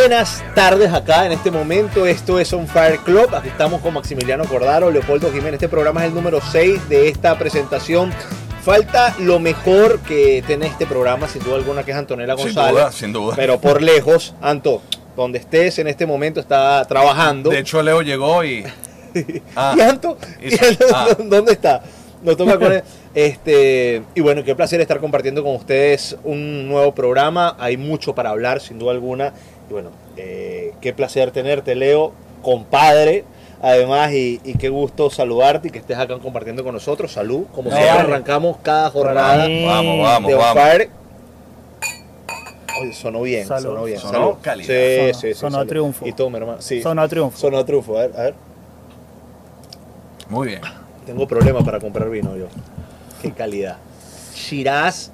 Buenas tardes acá en este momento. Esto es On Fire Club. Aquí estamos con Maximiliano Cordaro, Leopoldo Jiménez. Este programa es el número 6 de esta presentación. Falta lo mejor que tiene este programa, sin duda alguna, que es Antonella Sin González. duda, sin duda. Pero por lejos, Anto, donde estés en este momento está trabajando. De hecho, Leo llegó y. Ah, ¿Y Anto? y- ¿Y Anto ah. ¿Dónde está? Nos toca con él. Este, y bueno, qué placer estar compartiendo con ustedes un nuevo programa. Hay mucho para hablar, sin duda alguna. Y bueno, eh, qué placer tenerte, Leo, compadre. Además, y, y qué gusto saludarte y que estés acá compartiendo con nosotros. Salud. Como No, siempre, vale. arrancamos cada jornada Sí. Vamos, vamos, de vamos. Oye, sonó bien, Salud. sonó bien. Sonó salud. calidad. Sí, Sonó- sí, sí. sonó salud. triunfo. Y tú, mi hermano. Sí. Sonó a triunfo. Sonó a triunfo. A ver, a ver. Muy bien. Tengo problemas para comprar vino yo. Qué calidad. Shiraz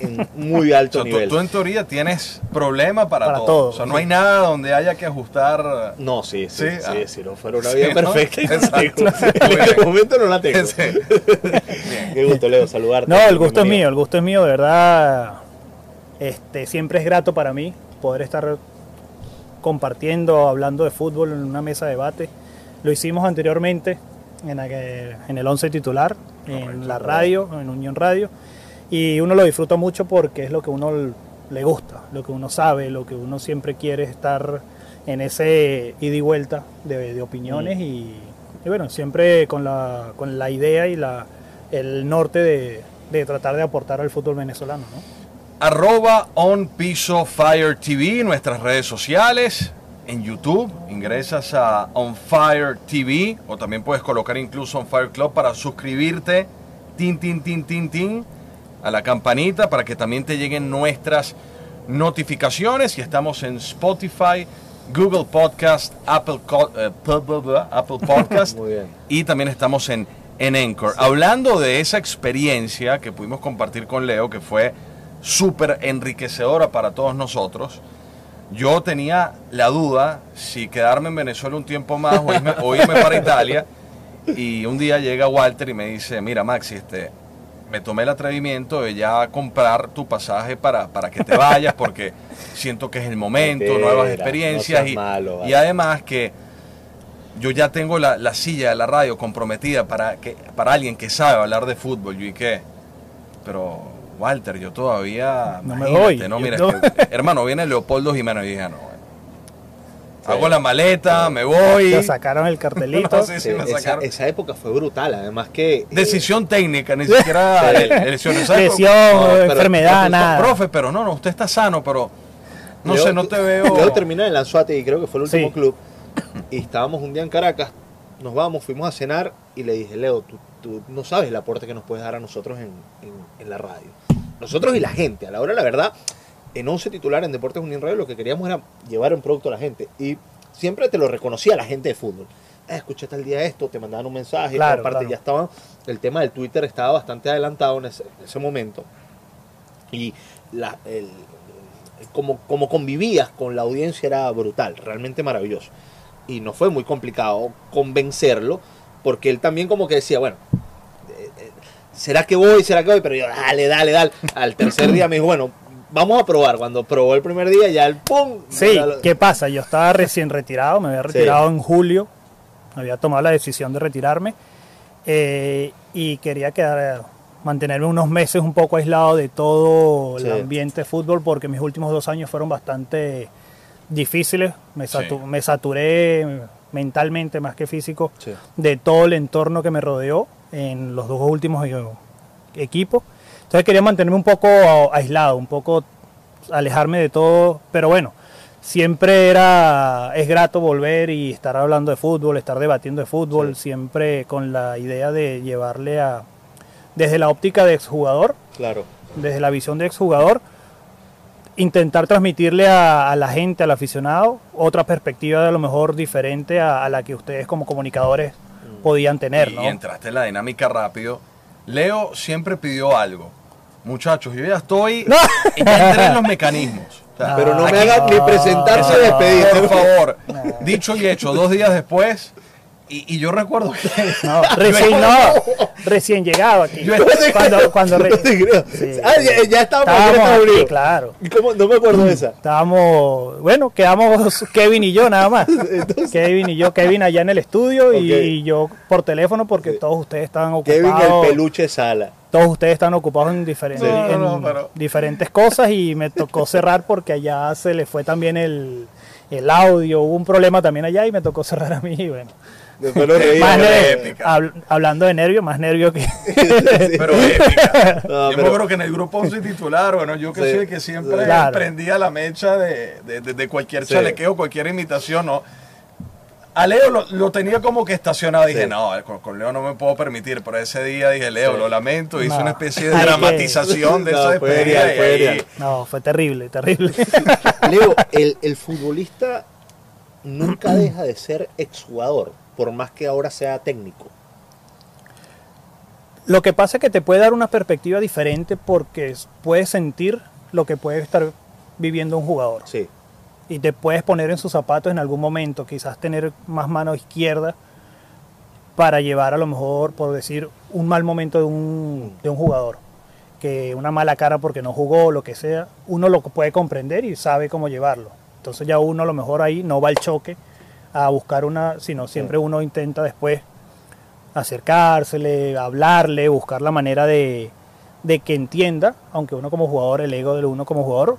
en muy O alto sea, tú, nivel. tú en teoría tienes problema para, Para todo. todo, O sea, no sí. hay nada donde haya que ajustar. No, sí, sí, sí, Sí, ah. si no fuera una Sí, vida ¿no? perfecta, no la Exacto. tengo. En este momento no la tengo. Sí. Qué gusto, Leo, saludarte. No, el gusto es mío, el gusto es mío, de verdad. Este, siempre es grato para mí poder estar compartiendo, hablando de fútbol en una mesa de debate. Lo hicimos anteriormente en, la que- en el 11 titular, en la radio, en Unión Radio, y uno lo disfruta mucho porque es lo que uno le gusta, lo que uno sabe, lo que uno siempre quiere estar en ese ida y vuelta de, de opiniones y, y bueno, siempre con la, con la idea y la, el norte de, de tratar de aportar al fútbol venezolano. ¿no? Arroba On Piso Fire TV, nuestras redes sociales. En YouTube, ingresas a On Fire TV o también puedes colocar incluso On Fire Club para suscribirte, tin, tin, tin, tin, tin, a la campanita para que también te lleguen nuestras notificaciones. Y estamos en Spotify, Google Podcast, Apple, eh, Apple Podcast Muy bien. y también estamos en, en Anchor. Hablando de esa experiencia que pudimos compartir con Leo, que fue súper enriquecedora para todos nosotros, yo tenía la duda si quedarme en Venezuela un tiempo más o irme, o irme para Italia. Y un día llega Walter y me dice, mira Maxi, este, me tomé el atrevimiento de ya comprar tu pasaje para, para que te vayas porque siento que es el momento, Mentira, nuevas experiencias y, malo, vale. y además que yo ya tengo la, la silla de la radio comprometida para, que, para alguien que sabe hablar de fútbol. Yo y qué, pero Walter, yo todavía... No me voy, No, mira, no. este, hermano, viene Leopoldo Jiménez y dije, "Ah, no. Hago la maleta, me voy. Ya sacaron el cartelito. No, sí, sí, Sí, me esa, sacaron. esa época fue brutal, además que... eh, Decisión técnica, ni siquiera. ¿sabes? Lesión, pero- enfermedad, pero- nada. Profe, pero no, no, usted está sano, pero no sé, no te veo. Leo terminé en Lanzuate y creo que fue el último Sí. club. Y estábamos un día en Caracas, nos vamos, fuimos a cenar y le dije, Leo, tú, tú no sabes el aporte que nos puedes dar a nosotros en, en- en la radio. Nosotros y la gente, a la hora la verdad, en 11 titular en Deportes Unión Radio lo que queríamos era llevar un producto a la gente. Y siempre te lo reconocía la gente de fútbol. Eh, escuché tal día esto, te mandaban un mensaje, Claro, aparte claro. ya estaba, el tema del Twitter estaba bastante adelantado en ese, en ese momento. Y la, el, como, como convivías con la audiencia era brutal, realmente maravilloso. Y no fue muy complicado convencerlo, porque él también como que decía, bueno, eh, eh, ¿será que voy? ¿Será que voy? Pero yo, dale, dale, dale. Al tercer día me dijo, bueno, vamos a probar. Cuando probó el primer día, ya el pum. Sí, lo- ¿qué pasa? Yo estaba recién retirado, me había retirado en julio, había tomado la decisión de retirarme eh, y quería quedar, mantenerme unos meses un poco aislado de todo Sí. el ambiente de fútbol porque mis últimos dos años fueron bastante difíciles, me, satu- Sí. me saturé mentalmente más que físico de todo el entorno que me rodeó en los dos últimos eh, equipos. Entonces quería mantenerme un poco aislado, un poco alejarme de todo, pero bueno, siempre era es grato volver y estar hablando de fútbol, estar debatiendo de fútbol, Sí. siempre con la idea de llevarle a desde la óptica de exjugador, Claro. desde la visión de exjugador, intentar transmitirle a, a la gente, al aficionado, otra perspectiva de a lo mejor diferente a, a la que ustedes como comunicadores podían tener, y, ¿no? y entraste en la dinámica rápido. Leo siempre pidió algo. Muchachos, yo ya estoy. Ya entré en los mecanismos. O sea, Pero no me hagas ni presentarse y no, despedirte. Por favor. Dicho y hecho, dos días después. Y, y yo recuerdo que. No, recién, no, recién llegado aquí. Yo- cuando, cuando re- No. Sí. Ah, ya, ya estábamos en aquí, claro. ¿Y cómo? No me acuerdo de esa. Estábamos, bueno, quedamos Kevin y yo nada más. Kevin y yo, Kevin allá en el estudio y yo por teléfono porque todos ustedes estaban ocupados. Kevin el peluche sala. Todos ustedes están ocupados en, diferentes Sí. No, no, en pero- diferentes cosas y me tocó cerrar porque allá se le fue también el, el audio, hubo un problema también allá y me tocó cerrar a mí. y bueno, Después lo reí. más pero ne- épica. habl- hablando de nervios, más nervios que... Pero épica. No, yo pero- me acuerdo que en el grupo se titular, bueno, yo que Sí, soy el que siempre. Claro. prendía la mecha de, de- de- de cualquier Sí. chalequeo, cualquier imitación, ¿no? A Leo lo, lo tenía como que estacionado. Dije, Sí. no, con, con Leo no me puedo permitir. Pero ese día dije, Leo, Sí. lo lamento. Hice No. una especie de que- dramatización de No, esa fue. No, fue terrible, terrible. Leo, el, el futbolista nunca deja de ser exjugador, por más que ahora sea técnico. Lo que pasa es que te puede dar una perspectiva diferente porque puedes sentir lo que puede estar viviendo un jugador. Sí. Y te puedes poner en sus zapatos en algún momento, quizás tener más mano izquierda para llevar a lo mejor, por decir, un mal momento de un, de un jugador. Que una mala cara porque no jugó, lo que sea, uno lo puede comprender y sabe cómo llevarlo. Entonces ya uno a lo mejor ahí no va al choque a buscar una, sino siempre uno intenta después acercársele, hablarle, buscar la manera de, de que entienda, aunque uno como jugador, el ego de uno como jugador,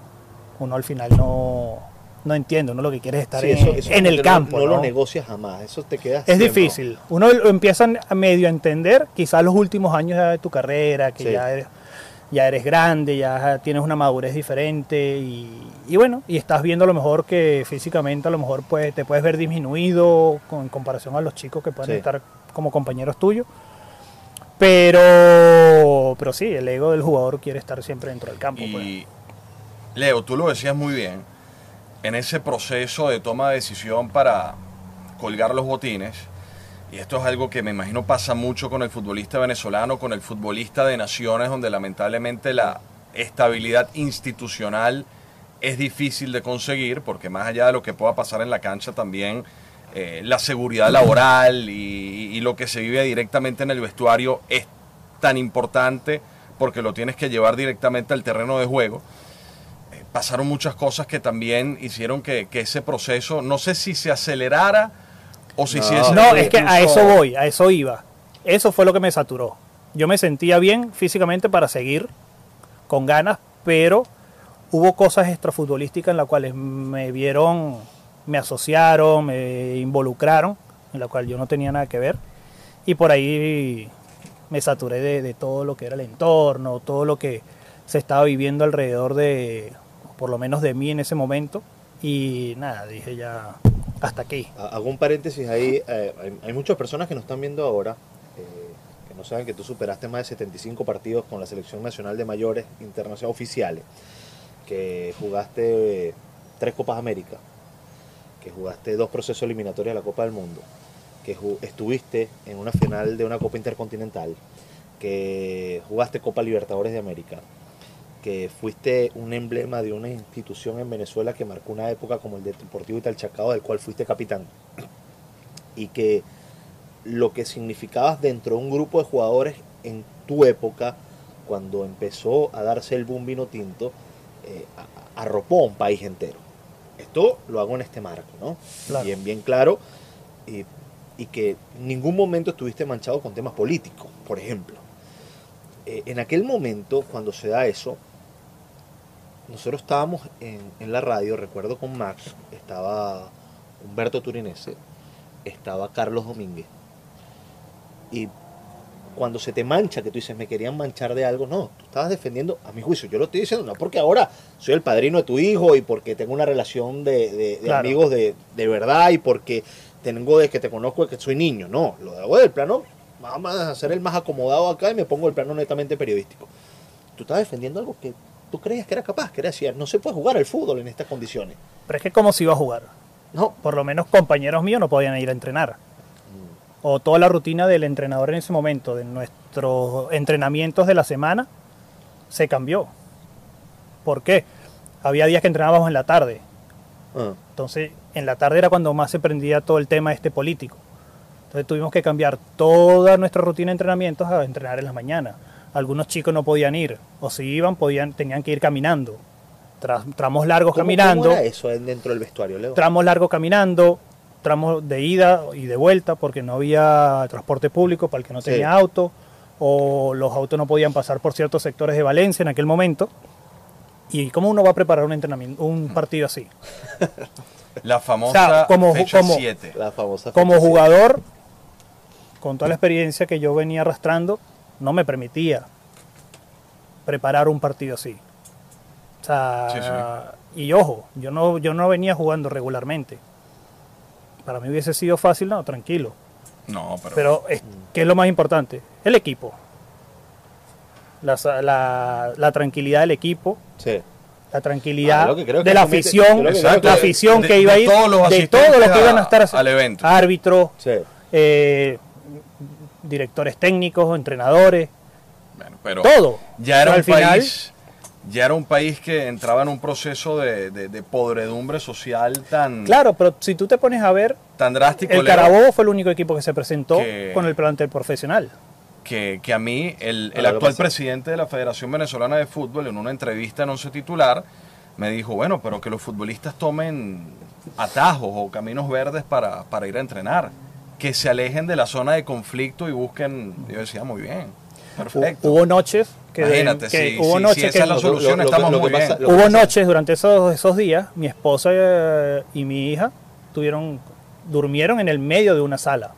uno al final no, no entiende, uno lo que quiere es estar Sí, en, eso- en el campo. No, no ¿no? lo negocias jamás, eso te queda Es siempre. difícil. Uno lo empieza a medio a entender, quizás los últimos años ya de tu carrera, que Sí. ya, eres, ya eres grande, ya tienes una madurez diferente y, y bueno, y estás viendo a lo mejor que físicamente a lo mejor pues, te puedes ver disminuido con, en comparación a los chicos que pueden Sí. estar como compañeros tuyos. Pero, pero sí, el ego del jugador quiere estar siempre dentro del campo. pues. Leo, tú lo decías muy bien, en ese proceso de toma de decisión para colgar los botines, y esto es algo que me imagino pasa mucho con el futbolista venezolano, con el futbolista de naciones, donde lamentablemente la estabilidad institucional es difícil de conseguir, porque más allá de lo que pueda pasar en la cancha también, eh, la seguridad laboral y, lo que se vive directamente en el vestuario es tan importante porque lo tienes que llevar directamente al terreno de juego pasaron muchas cosas que también hicieron que, que ese proceso, no sé si se acelerara o si No. hiciese No, es que a eso voy, a eso iba. Eso fue lo que me saturó. Yo me sentía bien físicamente para seguir con ganas, pero hubo cosas extrafutbolísticas en las cuales me vieron, me asociaron, me involucraron, en la cual yo no tenía nada que ver. Y por ahí me saturé de, de todo lo que era el entorno, todo lo que se estaba viviendo alrededor de, por lo menos de mí en ese momento. Y nada, dije ya, hasta aquí. Ha- Hago un paréntesis ahí. eh, hay, hay muchas personas que nos están viendo ahora eh, que no saben que tú superaste más de 75 partidos con la Selección Nacional de Mayores Internacional Oficiales, que jugaste eh, tres Copas América, que jugaste dos procesos eliminatorios de la Copa del Mundo, que estuviste en una final de una Copa Intercontinental, que jugaste Copa Libertadores de América, que fuiste un emblema de una institución en Venezuela que marcó una época como el de Deportivo Italchacao, del cual fuiste capitán. Y que lo que significabas dentro de un grupo de jugadores en tu época, cuando empezó a darse el boom vino tinto, eh, arropó a un país entero. Esto lo hago en este marco, ¿no? Claro. Bien, bien claro. Y, y que en ningún momento estuviste manchado con temas políticos, por ejemplo. Eh, en aquel momento, cuando se da eso, nosotros estábamos en, en la radio, recuerdo con Max, estaba Humberto Turinese, estaba Carlos Domínguez. Y cuando se te mancha, que tú dices, me querían manchar de algo, no, tú estabas defendiendo, a mi juicio, yo lo estoy diciendo, no porque ahora soy el padrino de tu hijo y porque tengo una relación de, de- de Claro. amigos de, de verdad y porque tengo de que te conozco de que soy niño, no, lo hago del plano, vamos a ser el más acomodado acá y me pongo el plano netamente periodístico. Tú estabas defendiendo algo que tú creías que era capaz, que era no se puede jugar al fútbol en estas condiciones. Pero es que como se iba a jugar. No, Por lo menos compañeros míos no podían ir a entrenar. O toda la rutina del entrenador en ese momento, de nuestros entrenamientos de la semana, se cambió. ¿Por qué? Había días que entrenábamos en la tarde. Ah, Entonces, en la tarde era cuando más se prendía todo el tema este político. Entonces tuvimos que cambiar toda nuestra rutina de entrenamientos a entrenar en la mañana. Algunos chicos no podían ir, o si iban, podían, tenían que ir caminando. Tras, tramos largos ¿Cómo- caminando, ¿Cómo era eso dentro del vestuario, Leo? tramos largos caminando, tramos de ida y de vuelta porque no había transporte público para el que no Sí. tenía auto, o los autos no podían pasar por ciertos sectores de Valencia en aquel momento. ¿Y cómo uno va a preparar un entrenamiento, un partido así? La famosa como- fecha como- 7. La famosa Como fecha, jugador, con toda la experiencia que yo venía arrastrando, no me permitía preparar un partido así. O sea, y ojo, yo no, yo no venía jugando regularmente. Para mí hubiese sido fácil, no, tranquilo. No, pero, Pero, es- ¿qué es lo más importante? El equipo. La, la- la tranquilidad del equipo, Sí. la tranquilidad Ah, lo que creo que de la afición, que creo Exacto, la afición de- que iba a de ir, todos los de todos los que a- iban a estar al evento. árbitros, Sí. eh, directores técnicos, entrenadores, bueno, pero todo. ya era un final- país ya era un país que entraba en un proceso de, de- de podredumbre social tan, Claro, pero si tú te pones a ver, tan drástico el Carabobo fue el único equipo que se presentó Que- con el plantel profesional. que, que a mí el, el actual presidente de la Federación Venezolana de Fútbol en una entrevista en Once Titular me dijo, bueno, pero que los futbolistas tomen atajos o caminos verdes para, para ir a entrenar, que se alejen de la zona de conflicto y busquen, yo decía, muy bien, perfecto. Hubo noches que, Imagínate, que si- hubo noches esa que es la solución, lo- lo- estamos lo muy pasa- bien. hubo noches durante esos, esos días, mi esposa y mi hija tuvieron durmieron en el medio de una sala,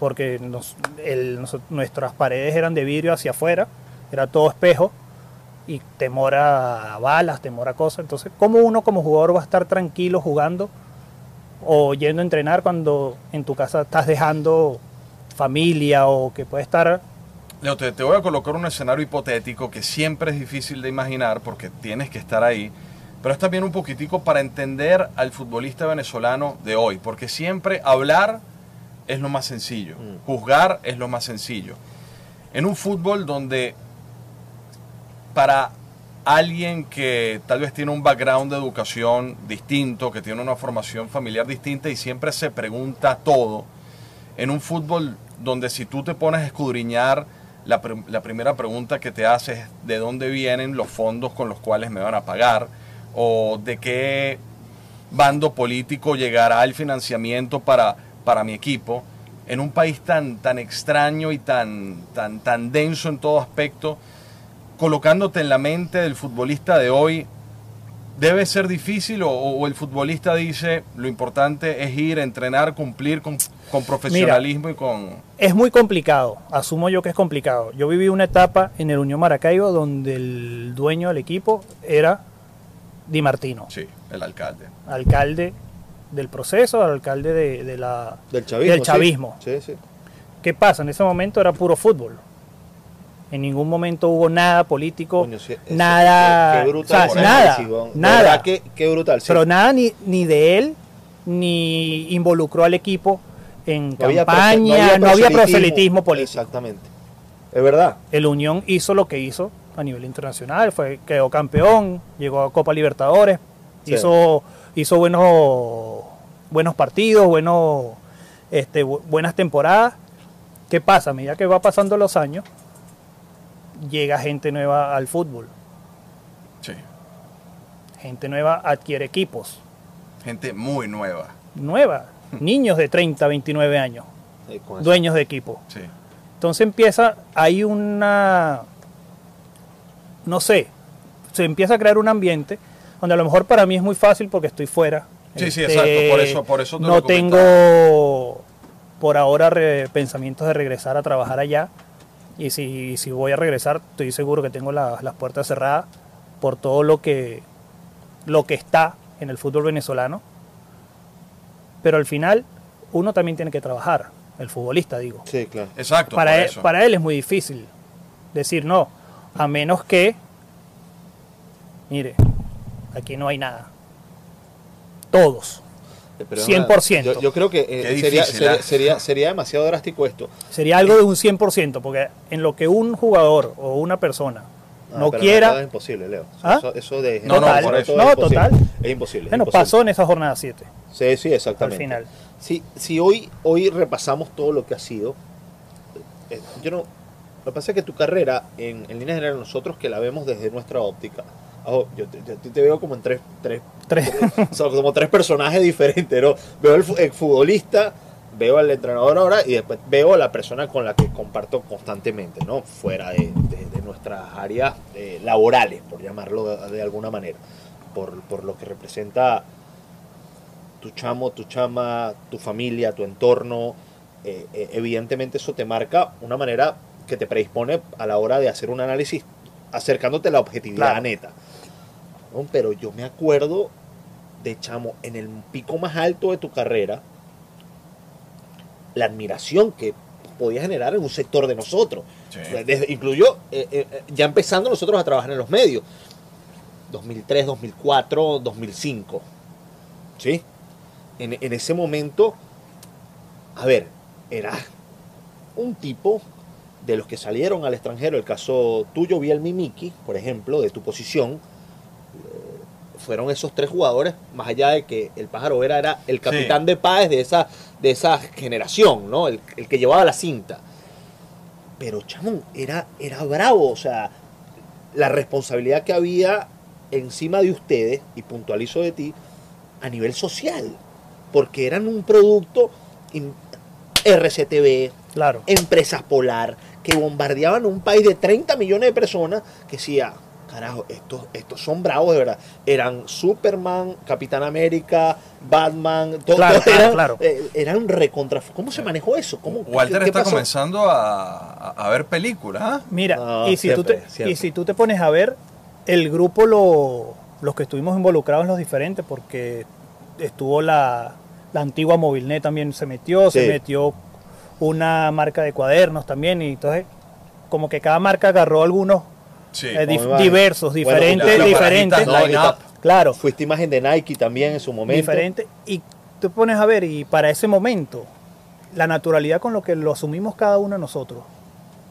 porque nos- el- nos- nuestras paredes eran de vidrio hacia afuera, era todo espejo y temor a balas, temor a cosas. Entonces, ¿cómo uno como jugador va a estar tranquilo jugando o yendo a entrenar cuando en tu casa estás dejando familia o que puede estar Leo, te, te voy a colocar un escenario hipotético que siempre es difícil de imaginar porque tienes que estar ahí, pero es también un poquitico para entender al futbolista venezolano de hoy, porque siempre hablar es lo más sencillo, Mm. juzgar es lo más sencillo. En un fútbol donde para alguien que tal vez tiene un background de educación distinto, que tiene una formación familiar distinta y siempre se pregunta todo, en un fútbol donde si tú te pones a escudriñar, la, la primera pregunta que te haces es de dónde vienen los fondos con los cuales me van a pagar o de qué bando político llegará el financiamiento para, para mi equipo. En un país tan, tan extraño y tan, tan, tan denso en todo aspecto, colocándote en la mente del futbolista de hoy, debe ser difícil o, o el futbolista dice lo importante es ir, entrenar, cumplir con, con profesionalismo y con... Es muy complicado, asumo yo que es complicado. Yo viví una etapa en el Unión Maracaibo donde el dueño del equipo era Di Martino, Sí, el alcalde. alcalde del proceso, alcalde de, de la... Del chavismo. Del sí. chavismo. Sí, sí. ¿Qué pasa? En ese momento era puro fútbol. En ningún momento hubo nada político, Coño, nada, Qué, qué brutal. o sea, ese nada, nada. qué, qué brutal. sí. Pero nada ni, ni de él, ni involucró al equipo en No había campaña, no había proselitismo político. Exactamente. Es verdad. el Unión hizo lo que hizo a nivel internacional, fue quedó campeón, llegó a Copa Libertadores, Sí. hizo hizo buenos buenos partidos, buenos este, bu- buenas temporadas. ¿Qué pasa? A medida que va pasando los años, llega gente nueva al fútbol, Sí, gente nueva adquiere equipos, gente muy nueva. nueva, niños de 30, 29 años, dueños de equipo. Sí. Entonces empieza, hay una, no sé, se empieza a crear un ambiente donde a lo mejor para mí es muy fácil porque estoy fuera. Sí, sí, Este, exacto, por eso- por eso te no lo tengo por ahora re- pensamientos de regresar a trabajar allá. Y si, si voy a regresar, estoy seguro que tengo la- las puertas cerradas por todo lo que, lo que está en el fútbol venezolano. Pero al final, uno también tiene que trabajar, el futbolista, digo Sí, claro. Exacto, para por él, eso. para él es muy difícil decir no, a menos que, mire, aquí no hay nada. Todos. Eh, pero es 100%. verdad. Yo, yo creo que eh, sería, difícil, sería, ¿ah? sería, sería demasiado drástico esto. Sería algo de un 100%, porque en lo que un jugador o una persona no pero quiera. Es imposible, Leo. ¿Ah? Eso, eso de No, no, generalizar por eso. No, es imposible. total. Es imposible. es Bueno, imposible. pasó en esa jornada 7, Sí, sí, al exactamente. final. Si, si hoy, hoy repasamos todo lo que ha sido, eh, yo no. Lo que pasa es que tu carrera, en, en línea general, nosotros que la vemos desde nuestra óptica, ojo, yo te, yo te veo como en tres, tres Tres. o sea, como tres personajes diferentes, ¿no? Veo el, el futbolista, veo al entrenador ahora y después veo a la persona con la que comparto constantemente, ¿no? Fuera de, de- de nuestras áreas eh, laborales, por llamarlo de, de alguna manera, por, por lo que representa tu chamo, tu chama, tu familia, tu entorno. eh, eh, evidentemente eso te marca una manera que te predispone a la hora de hacer un análisis acercándote a la objetividad Claro. neta. ¿No? Pero yo me acuerdo de chamo, en el pico más alto de tu carrera, la admiración que podía generar en un sector de nosotros. Sí. Desde, incluyó, eh, eh, eh, ya empezando nosotros a trabajar en los medios. 2003, 2004, 2005. ¿Sí? En, en ese momento, a ver, era un tipo de los que salieron al extranjero, el caso tuyo, Biel Mimiki, por ejemplo, de tu posición, fueron esos tres jugadores, más allá de que el pájaro Vera era el capitán de Páez de esa, de esa generación, ¿no? El, el que llevaba la cinta. Pero, chamón, era, era bravo, o sea, la responsabilidad que había encima de ustedes, y puntualizo de ti, a nivel social, porque eran un producto in- RCTV, Claro. empresas polar, que bombardeaban un país de 30 millones de personas, que decía, carajo, estos, estos son bravos de verdad. Eran Superman, Capitán América, Batman, todo, Claro, todo claro, eran, claro. eh, eran recontra... ¿Cómo se manejó eso? ¿Cómo, Walter qué- está comenzando a, a- ver películas. ¿ah? Mira, No, y, si tú te, siempre. y si tú te pones a ver, el grupo, lo, los que estuvimos involucrados en los diferentes, porque estuvo la, la antigua Movilnet también se metió, se metió una marca de cuadernos también, y entonces como que cada marca agarró algunos Sí. eh, dif- diversos, Bueno, diferentes, diferentes, claro, Fuiste imagen de Nike también en su momento. diferente, y tú pones a ver, y para ese momento, la naturalidad con lo que lo asumimos cada uno de nosotros,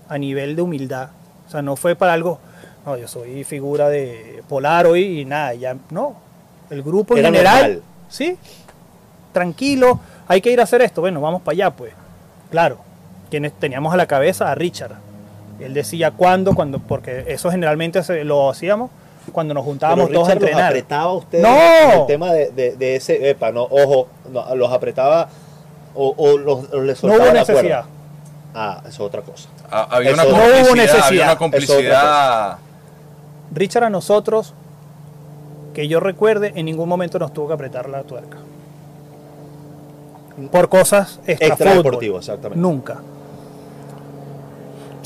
a nivel de humildad, o sea, no fue para algo, no, yo soy figura de Polar hoy y nada, ya, no, el grupo en Era general, normal. sí, tranquilo, hay que ir a hacer esto, bueno, vamos para allá, pues, claro, quienes teníamos a la cabeza a Richard, él decía cuándo, cuando, porque eso generalmente se- lo hacíamos cuando nos juntábamos todos a Richard los entrenar. apretaba a ustedes ¡No! el tema de, de- de ese, epa, no, ojo, no, los apretaba o, o los, les No soltaba hubo la cuerda. necesidad. Ah, eso es otra cosa. Ah, había, una No hubo complicidad, necesidad. había una complicidad. Richard a nosotros, que yo recuerde, en ningún momento nos tuvo que apretar la tuerca. Por cosas extra, Extra deportivo, exactamente. Nunca.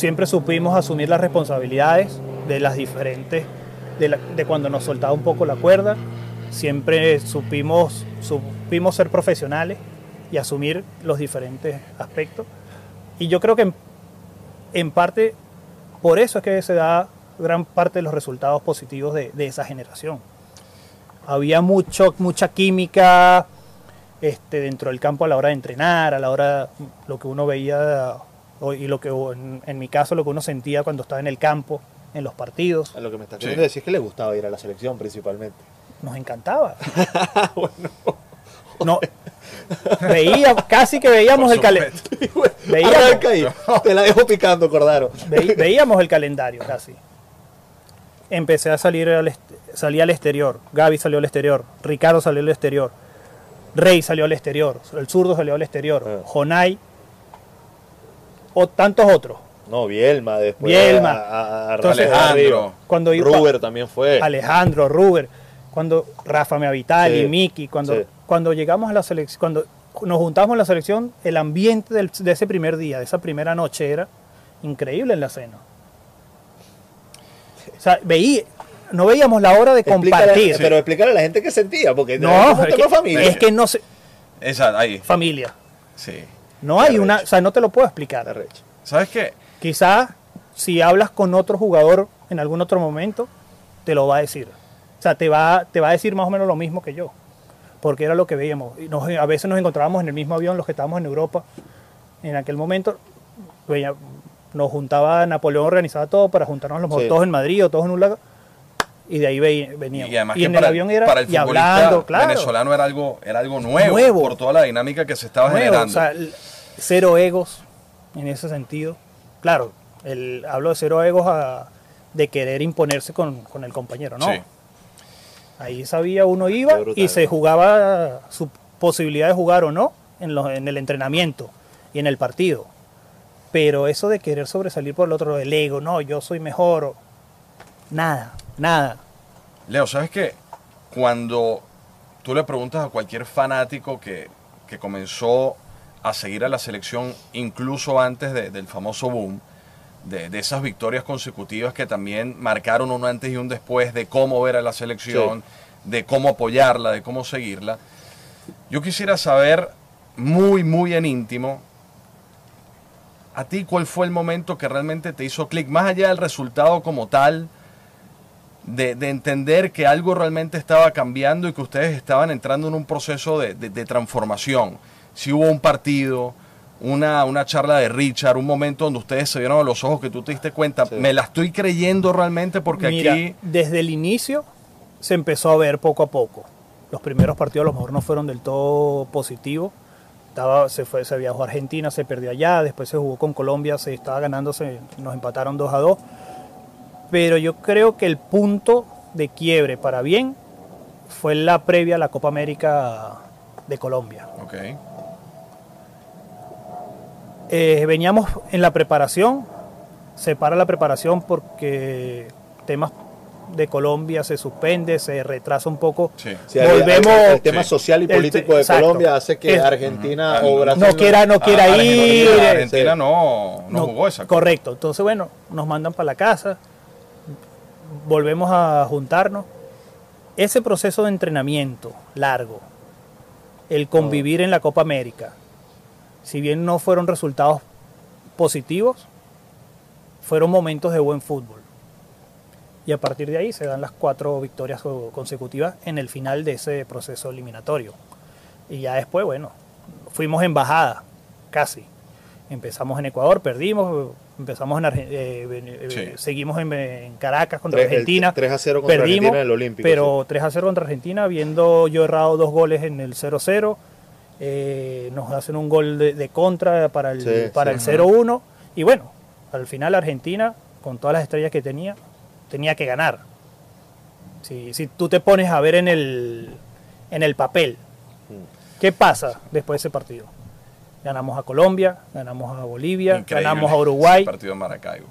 Siempre supimos asumir las responsabilidades de las diferentes, de, cuando nos soltaba un poco la cuerda. Siempre supimos, supimos ser profesionales y asumir los diferentes aspectos. Y yo creo que en, en parte por eso es que se da gran parte de los resultados positivos de, de esa generación. Había mucho, mucha química este, dentro del campo a la hora de entrenar, a la hora lo que uno veía y lo que en, en mi caso lo que uno sentía cuando estaba en el campo, en los partidos, Lo que me estás Sí. queriendo decir es que le gustaba ir a la selección principalmente. nos encantaba. No, veía, casi que veíamos el calendario. Veíamos. Te la dejo picando, Cordaro. Ve- veíamos el calendario casi. Empecé a salir al, salí al exterior. Gaby salió al exterior. Ricardo salió al exterior. Rey salió al exterior. El zurdo salió al exterior. Ah. Jonay. O tantos otros. No, Bielma después. Bielma. a- a- a- Entonces- Alejandro. Cuando Ruber también fue. Alejandro, Ruber, cuando Rafa Meavitali, Sí, Miki, cuando, sí. cuando llegamos a la selección, cuando nos juntamos en la selección, el ambiente del- de ese primer día, de esa primera noche era increíble en la cena. O sea, veí, no veíamos la hora de Explícale- compartir. Pero explicarle a la gente qué sentía, porque no, es que, familia. es que no sé, Esa, ahí. familia. Sí. No hay una, o sea, no te lo puedo explicar. ¿Sabes qué? Quizás si hablas con otro jugador en algún otro momento, te lo va a decir. O sea, te va, te va a decir más o menos lo mismo que yo. Porque era lo que veíamos. Y nos- a veces nos encontrábamos en el mismo avión, los que estábamos en Europa. En aquel momento, veía- Nos juntaba, Napoleón organizaba todo para juntarnos a lo mejor Sí. todos en Madrid o todos en un lago. Y de ahí ve- veníamos. Y además Y que en para, el avión era para el y hablando, claro. venezolano era algo, era algo nuevo, Nuevo. por toda la dinámica que se estaba nuevo, generando. o sea, cero egos en ese sentido. Claro, el, hablo de cero egos a- de querer imponerse con, con el compañero, ¿no? Sí. Ahí sabía uno iba brutal, y se jugaba su posibilidad de jugar o no en, los- en el entrenamiento y en el partido. Pero eso de querer sobresalir por el otro, el ego, no, yo soy mejor, o- nada, nada. Leo, ¿sabes qué? Cuando tú le preguntas a cualquier fanático que, que comenzó a seguir a la selección, incluso antes de- del famoso boom, de, de esas victorias consecutivas que también marcaron un antes y un después de cómo ver a la selección, de cómo apoyarla, de cómo seguirla, yo quisiera saber muy, muy en íntimo, a ti cuál fue el momento que realmente te hizo clic, más allá del resultado como tal, de, de entender que algo realmente estaba cambiando y que ustedes estaban entrando en un proceso de, de- de transformación. Si hubo un partido, una, una charla de Richard, un momento donde ustedes se vieron a los ojos que tú te diste cuenta, Sí. me la estoy creyendo realmente porque Mira, aquí... desde el inicio se empezó a ver poco a poco. Los primeros partidos a lo mejor no fueron del todo positivos. Estaba, se, fue, se viajó a Argentina, se perdió allá, después se jugó con Colombia, se estaba ganando, se, nos empataron 2 a 2. Pero yo creo que el punto de quiebre para bien fue la previa a la Copa América de Colombia. Eh, veníamos en la preparación, se para la preparación porque temas de Colombia se suspende, se retrasa un poco. sí. Sí, el- el- Volvemos- el, tema sí. social y político de exacto. Colombia hace que Es- Argentina o Brasil No quiera, no quiera Ah, ir. Argentina, eh, Argentina Sí. no, no, no, jugó esa. Correcto. Entonces, bueno, nos mandan para la casa, volvemos a juntarnos. Ese proceso de entrenamiento largo, el convivir en la Copa América, si bien no fueron resultados positivos, fueron momentos de buen fútbol. Y a partir de ahí se dan las cuatro victorias co- consecutivas en el final de ese proceso eliminatorio. Y ya después, bueno, fuimos en bajada, casi. Empezamos en Ecuador, perdimos, empezamos en Argen- eh, eh, Sí. seguimos en, en Caracas contra Tres- el Argentina. 3 a 0 contra perdimos, Argentina en el Olímpico. Pero 3 a 0 contra Argentina, viendo yo errado dos goles en el 0-0. Eh, nos hacen un gol de, de contra para el, Sí, para sí. el 0-1. Y bueno, al final Argentina, con todas las estrellas que tenía, tenía que ganar. Si, si tú te pones a ver en el, en el papel, Mm. ¿qué pasa después de ese partido? Ganamos a Colombia, ganamos a Bolivia, Increíble. ganamos a Uruguay Ese partido en Maracaibo.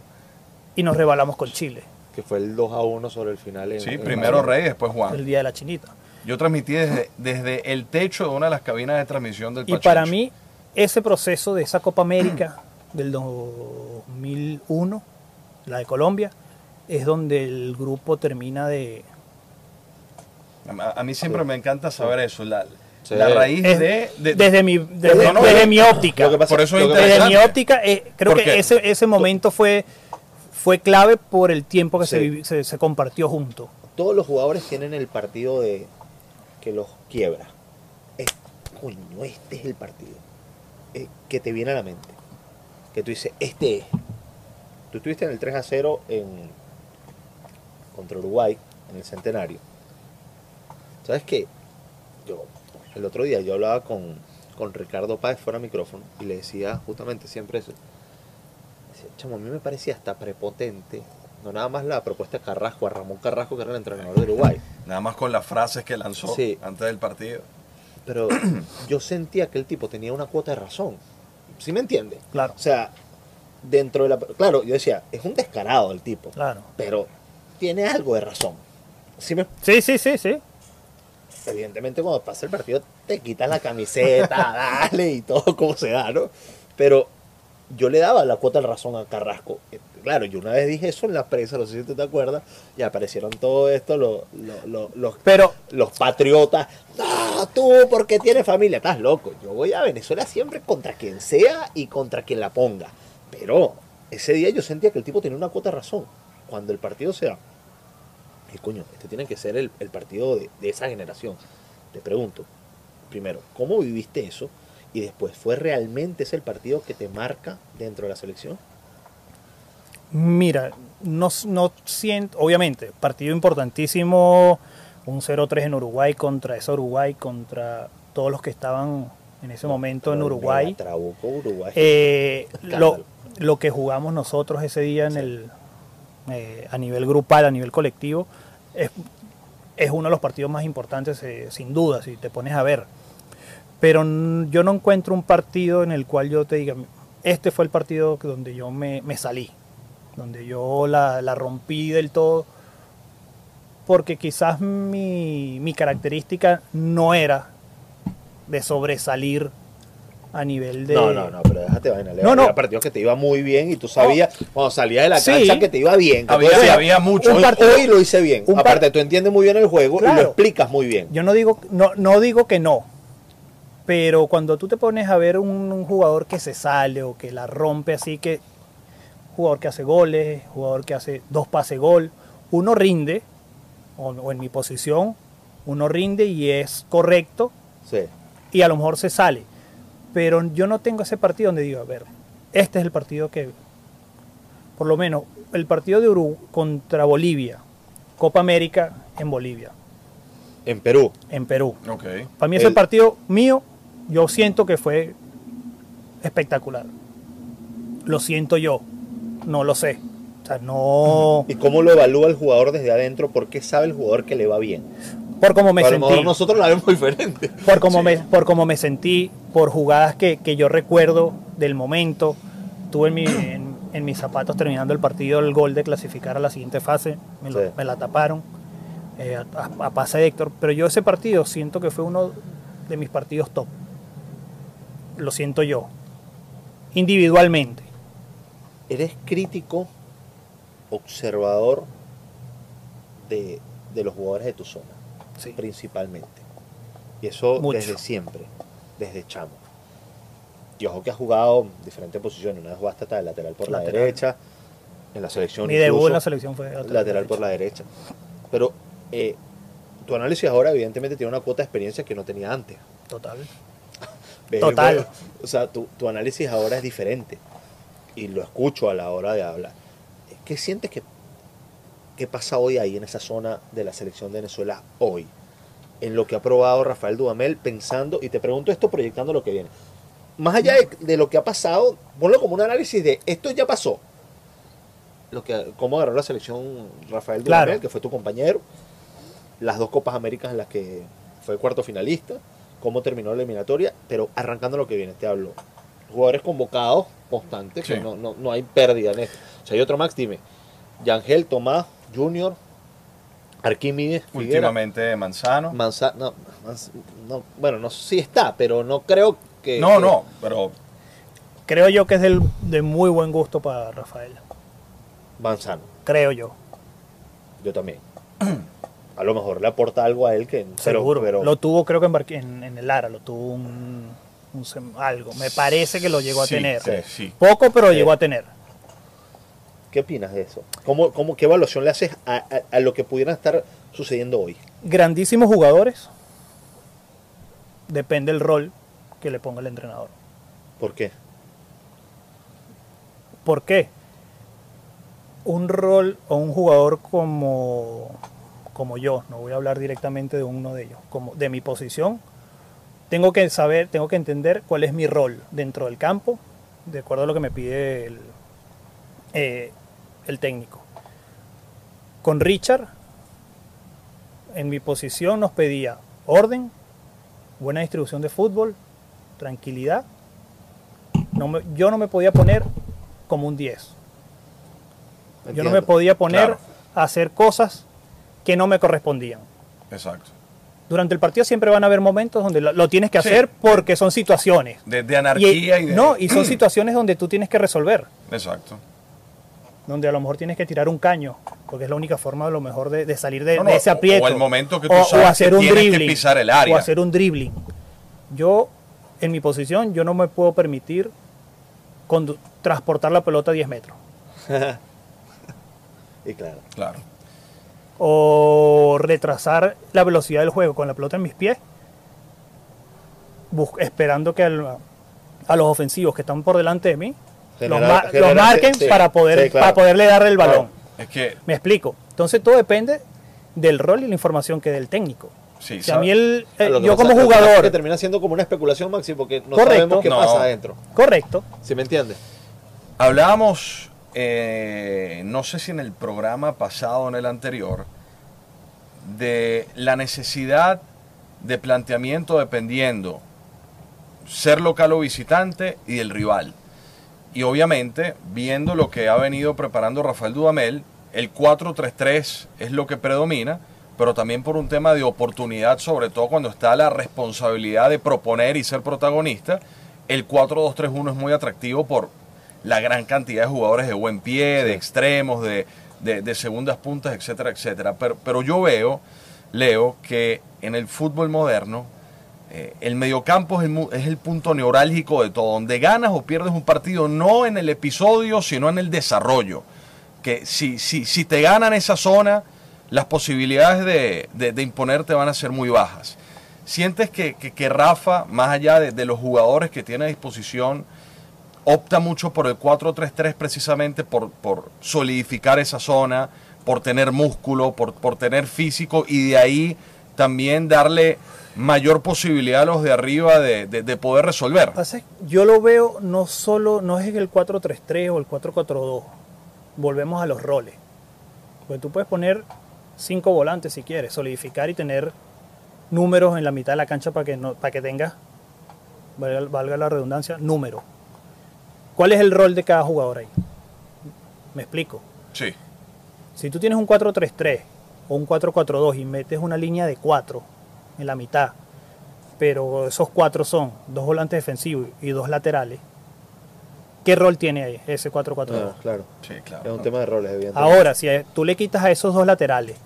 y nos rebalamos con Chile, Que fue el 2 a 1 sobre el final. en- Sí, en primero Madrid. Rey, después Juan. el día de la chinita. Yo transmití desde, desde el techo de una de las cabinas de transmisión del Y Pachincho. para mí, ese proceso de esa Copa América del 2001, la de Colombia, es donde el grupo termina de... A, a mí siempre me encanta saber eso, la, Sí. la raíz es- de, de- desde mi, desde, No, no, desde eh, mi óptica. Pasa- Por eso es desde mi óptica, eh, creo que ese, ese momento fue, fue clave por el tiempo que Sí. se, se compartió junto. todos los jugadores tienen el partido de que los quiebra. Es, coño, este es el partido eh, que te viene a la mente. Que tú dices, este es. Tú estuviste en el 3 a 0 en, contra Uruguay, en el centenario. ¿Sabes qué? Yo, el otro día yo hablaba con, con Ricardo Páez fuera de micrófono y le decía justamente siempre eso. Decía, Chamo, a mí me parecía hasta prepotente, no nada más la propuesta de Carrasco, a Ramón Carrasco, que era el entrenador de Uruguay, nada más con las frases que lanzó Sí. antes del partido. pero yo sentía que el tipo tenía una cuota de razón. ¿Sí me entiende? Claro, O sea, dentro de la... Claro, yo decía, es un descarado el tipo, claro. pero tiene algo de razón. ¿Sí me Sí, sí, sí, sí. evidentemente cuando pasa el partido te quitas la camiseta, dale y todo como se da, ¿no? Pero yo le daba la cuota de razón a Carrasco. Eh, Claro, yo una vez dije eso en la prensa, no sé si tú te acuerdas, y aparecieron todo esto, los, los, los, los, Pero los patriotas. No, tú porque tienes familia, estás loco. Yo voy a Venezuela siempre contra quien sea y contra quien la ponga. Pero ese día yo sentía que el tipo tenía una cuota de razón. Cuando el partido sea, y coño, este tiene que ser el, el partido de, de esa generación. Te pregunto, primero, ¿cómo viviste eso? Y después, ¿fue realmente ese el partido que te marca dentro de la selección? Mira, no, no siento, obviamente, partido importantísimo, un 0-3 en Uruguay contra esa Uruguay, contra todos los que estaban en ese momento en Uruguay. mega Trabuco, Uruguay. Eh, lo, que jugamos nosotros ese día en el, eh, a nivel grupal, a nivel colectivo, es, es uno de los partidos más importantes, eh, sin duda, si te pones a ver. Pero yo no encuentro un partido en el cual yo te diga, este fue el partido donde yo me, me salí, donde yo la, la rompí del todo, porque quizás mi, mi característica no era de sobresalir a nivel de... No, no, no, pero déjate vaina. No, no. Había partidos que te iba muy bien y tú sabías cuando salías de la Sí. cancha que te iba bien. que Había- decías, había mucho. Hoy, partido- hoy lo hice bien. un par- Aparte, tú entiendes muy bien el juego y lo Claro. explicas muy bien. Yo no digo, no, no digo que no, pero cuando tú te pones a ver un, un jugador que se sale o que la rompe así, que jugador que hace goles, jugador que hace dos pase gol, uno rinde, o, o en mi posición, uno rinde y es correcto Sí. y a lo mejor se sale. Pero yo no tengo ese partido donde digo, a ver, este es el partido que, por lo menos, el partido de Uruguay contra Bolivia, Copa América en Bolivia, En Perú. en Perú. Para mí ese El- partido mío, yo siento que fue espectacular. Lo siento yo, no lo sé. O sea, no... ¿Y cómo lo evalúa el jugador desde adentro? ¿Por qué sabe el jugador que le va bien? Por cómo me a lo mejor sentí. nosotros la vemos diferente. Por cómo, me, por cómo me sentí, por jugadas que, que yo recuerdo del momento. Tuve en, mi- en- en mis zapatos terminando el partido el gol de clasificar a la siguiente fase. Me, lo- Sí. me la taparon eh, a, a pase de Héctor. Pero yo ese partido siento que fue uno de mis partidos top. Lo siento yo. Individualmente. ¿Eres crítico, observador de, de los jugadores de tu zona? Sí. principalmente. Y eso Mucho. desde siempre, desde chamo. Y ojo que ha jugado en diferentes posiciones. Una vez jugaste hasta de lateral por la derecha, en la selección Mi debut en la selección fue lateral por la derecha. Pero eh, tu análisis ahora evidentemente tiene una cuota de experiencia que no tenía antes. Total. Total. O sea, tu, tu análisis ahora es diferente. Y lo escucho a la hora de hablar. ¿Qué sientes que, que pasa hoy ahí en esa zona de la selección de Venezuela hoy? En lo que ha probado Rafael Dudamel pensando, y te pregunto esto proyectando lo que viene. Más allá de, de lo que ha pasado, ponlo como un análisis de esto ya pasó. Lo que, cómo agarró la selección Rafael Dudamel, Claro. que fue tu compañero. Las dos Copas Américas en las que fue cuarto finalista cómo terminó la eliminatoria, pero arrancando lo que viene, te hablo. Jugadores convocados constantes, que no, no, no hay pérdida en esto. O sea, hay otro Max, dime. Yangel, Tomás, Junior, Arquímedes, Figuera, Últimamente Manzano. Manza- no, bueno, no sé si está, pero no creo que... No, que- no, pero Creo yo que es del- de muy buen gusto para Rafael. Manzano, Creo yo. yo también. A lo mejor le aporta algo a él que... pero- Seguro. pero- Lo tuvo, creo que en, en, en el Lara, lo tuvo un, un algo. Me parece que lo llegó a Sí, tener. sí, sí. Poco, pero llegó a tener. ¿Qué opinas de eso? ¿Cómo, cómo, ¿Qué evaluación le haces a, a- a lo que pudiera estar sucediendo hoy? Grandísimos jugadores. Depende el rol que le ponga el entrenador. ¿Por qué? ¿Por qué? Un rol o un jugador como, como yo, no voy a hablar directamente de uno de ellos, como de mi posición, tengo que saber, tengo que entender cuál es mi rol dentro del campo, de acuerdo a lo que me pide el, eh, el técnico. Con Richard, en mi posición nos pedía orden, buena distribución de fútbol, tranquilidad. No me- yo no me podía poner como un 10. Yo no me podía poner Claro. a hacer cosas que no me correspondían. exacto. Durante el partido siempre van a haber momentos donde lo, lo tienes que Sí. hacer porque son situaciones. De, de anarquía y, de... no, y son situaciones donde tú tienes que resolver. Exacto. Donde a lo mejor tienes que tirar un caño, porque es la única forma a lo mejor de, de salir de, No, de no, ese o- aprieto. o el momento que tú O- o sabes que hacer un tienes que dribbling, pisar el área. O hacer un dribbling. Yo, en mi posición, yo no me puedo permitir transportar la pelota a 10 metros. Y claro. Claro. O retrasar la velocidad del juego con la pelota en mis pies, bus- esperando que al- a los ofensivos que están por delante de mí Generar- los, ma- los generar- marquen sí, para, poder, sí, claro. para poderle darle el balón. Claro. Es que, Me explico. Entonces todo depende del rol y la información que dé el técnico. sí, Si a mí el, eh, Lo que yo como pasa jugador, que termina siendo como una especulación, Maxi, porque no Correcto. sabemos qué No. pasa adentro. correcto, ¿Sí me entiendes? Hablábamos, eh, no sé si en el programa pasado o en el anterior, de la necesidad de planteamiento dependiendo ser local o visitante y el rival. Y obviamente, viendo lo que ha venido preparando Rafael Dudamel, el 4-3-3 es lo que predomina, pero también por un tema de oportunidad, sobre todo cuando está la responsabilidad de proponer y ser protagonista, el 4-2-3-1 es muy atractivo por la gran cantidad de jugadores de buen pie, de extremos, de, de- de segundas puntas, etcétera, etcétera. Pero, pero yo veo, Leo, que en el fútbol moderno, eh, el mediocampo es el, mu- es el punto neurálgico de todo. Donde ganas o pierdes un partido, no en el episodio, sino en el desarrollo. Que si, si, si te ganan esa zona, las posibilidades de, de- de imponerte van a ser muy bajas. ¿Sientes que, que- que Rafa, más allá de, de los jugadores que tiene a disposición, opta mucho por el 4-3-3 precisamente por, por solidificar esa zona, por tener músculo, por, por tener físico y de ahí también darle mayor posibilidad a los de arriba de, de- de poder resolver. Yo lo veo no solo, no es el 4-3-3 o el 4-4-2. Volvemos a los roles. Porque tú puedes poner cinco volantes si quieres, solidificar y tener números en la mitad de la cancha para que, no, para que tengas, valga, valga la redundancia, números. ¿Cuál es el rol de cada jugador ahí? Me explico. Sí, Si tú tienes un 4-3-3 o un 4-4-2 y metes una línea de 4 en la mitad, pero esos cuatro son dos volantes defensivos y dos laterales, ¿qué rol tiene ahí ese 4-4-2? Ah, claro. sí, Es claro. un tema de roles, evidentemente. Ahora, si tú le quitas a esos dos laterales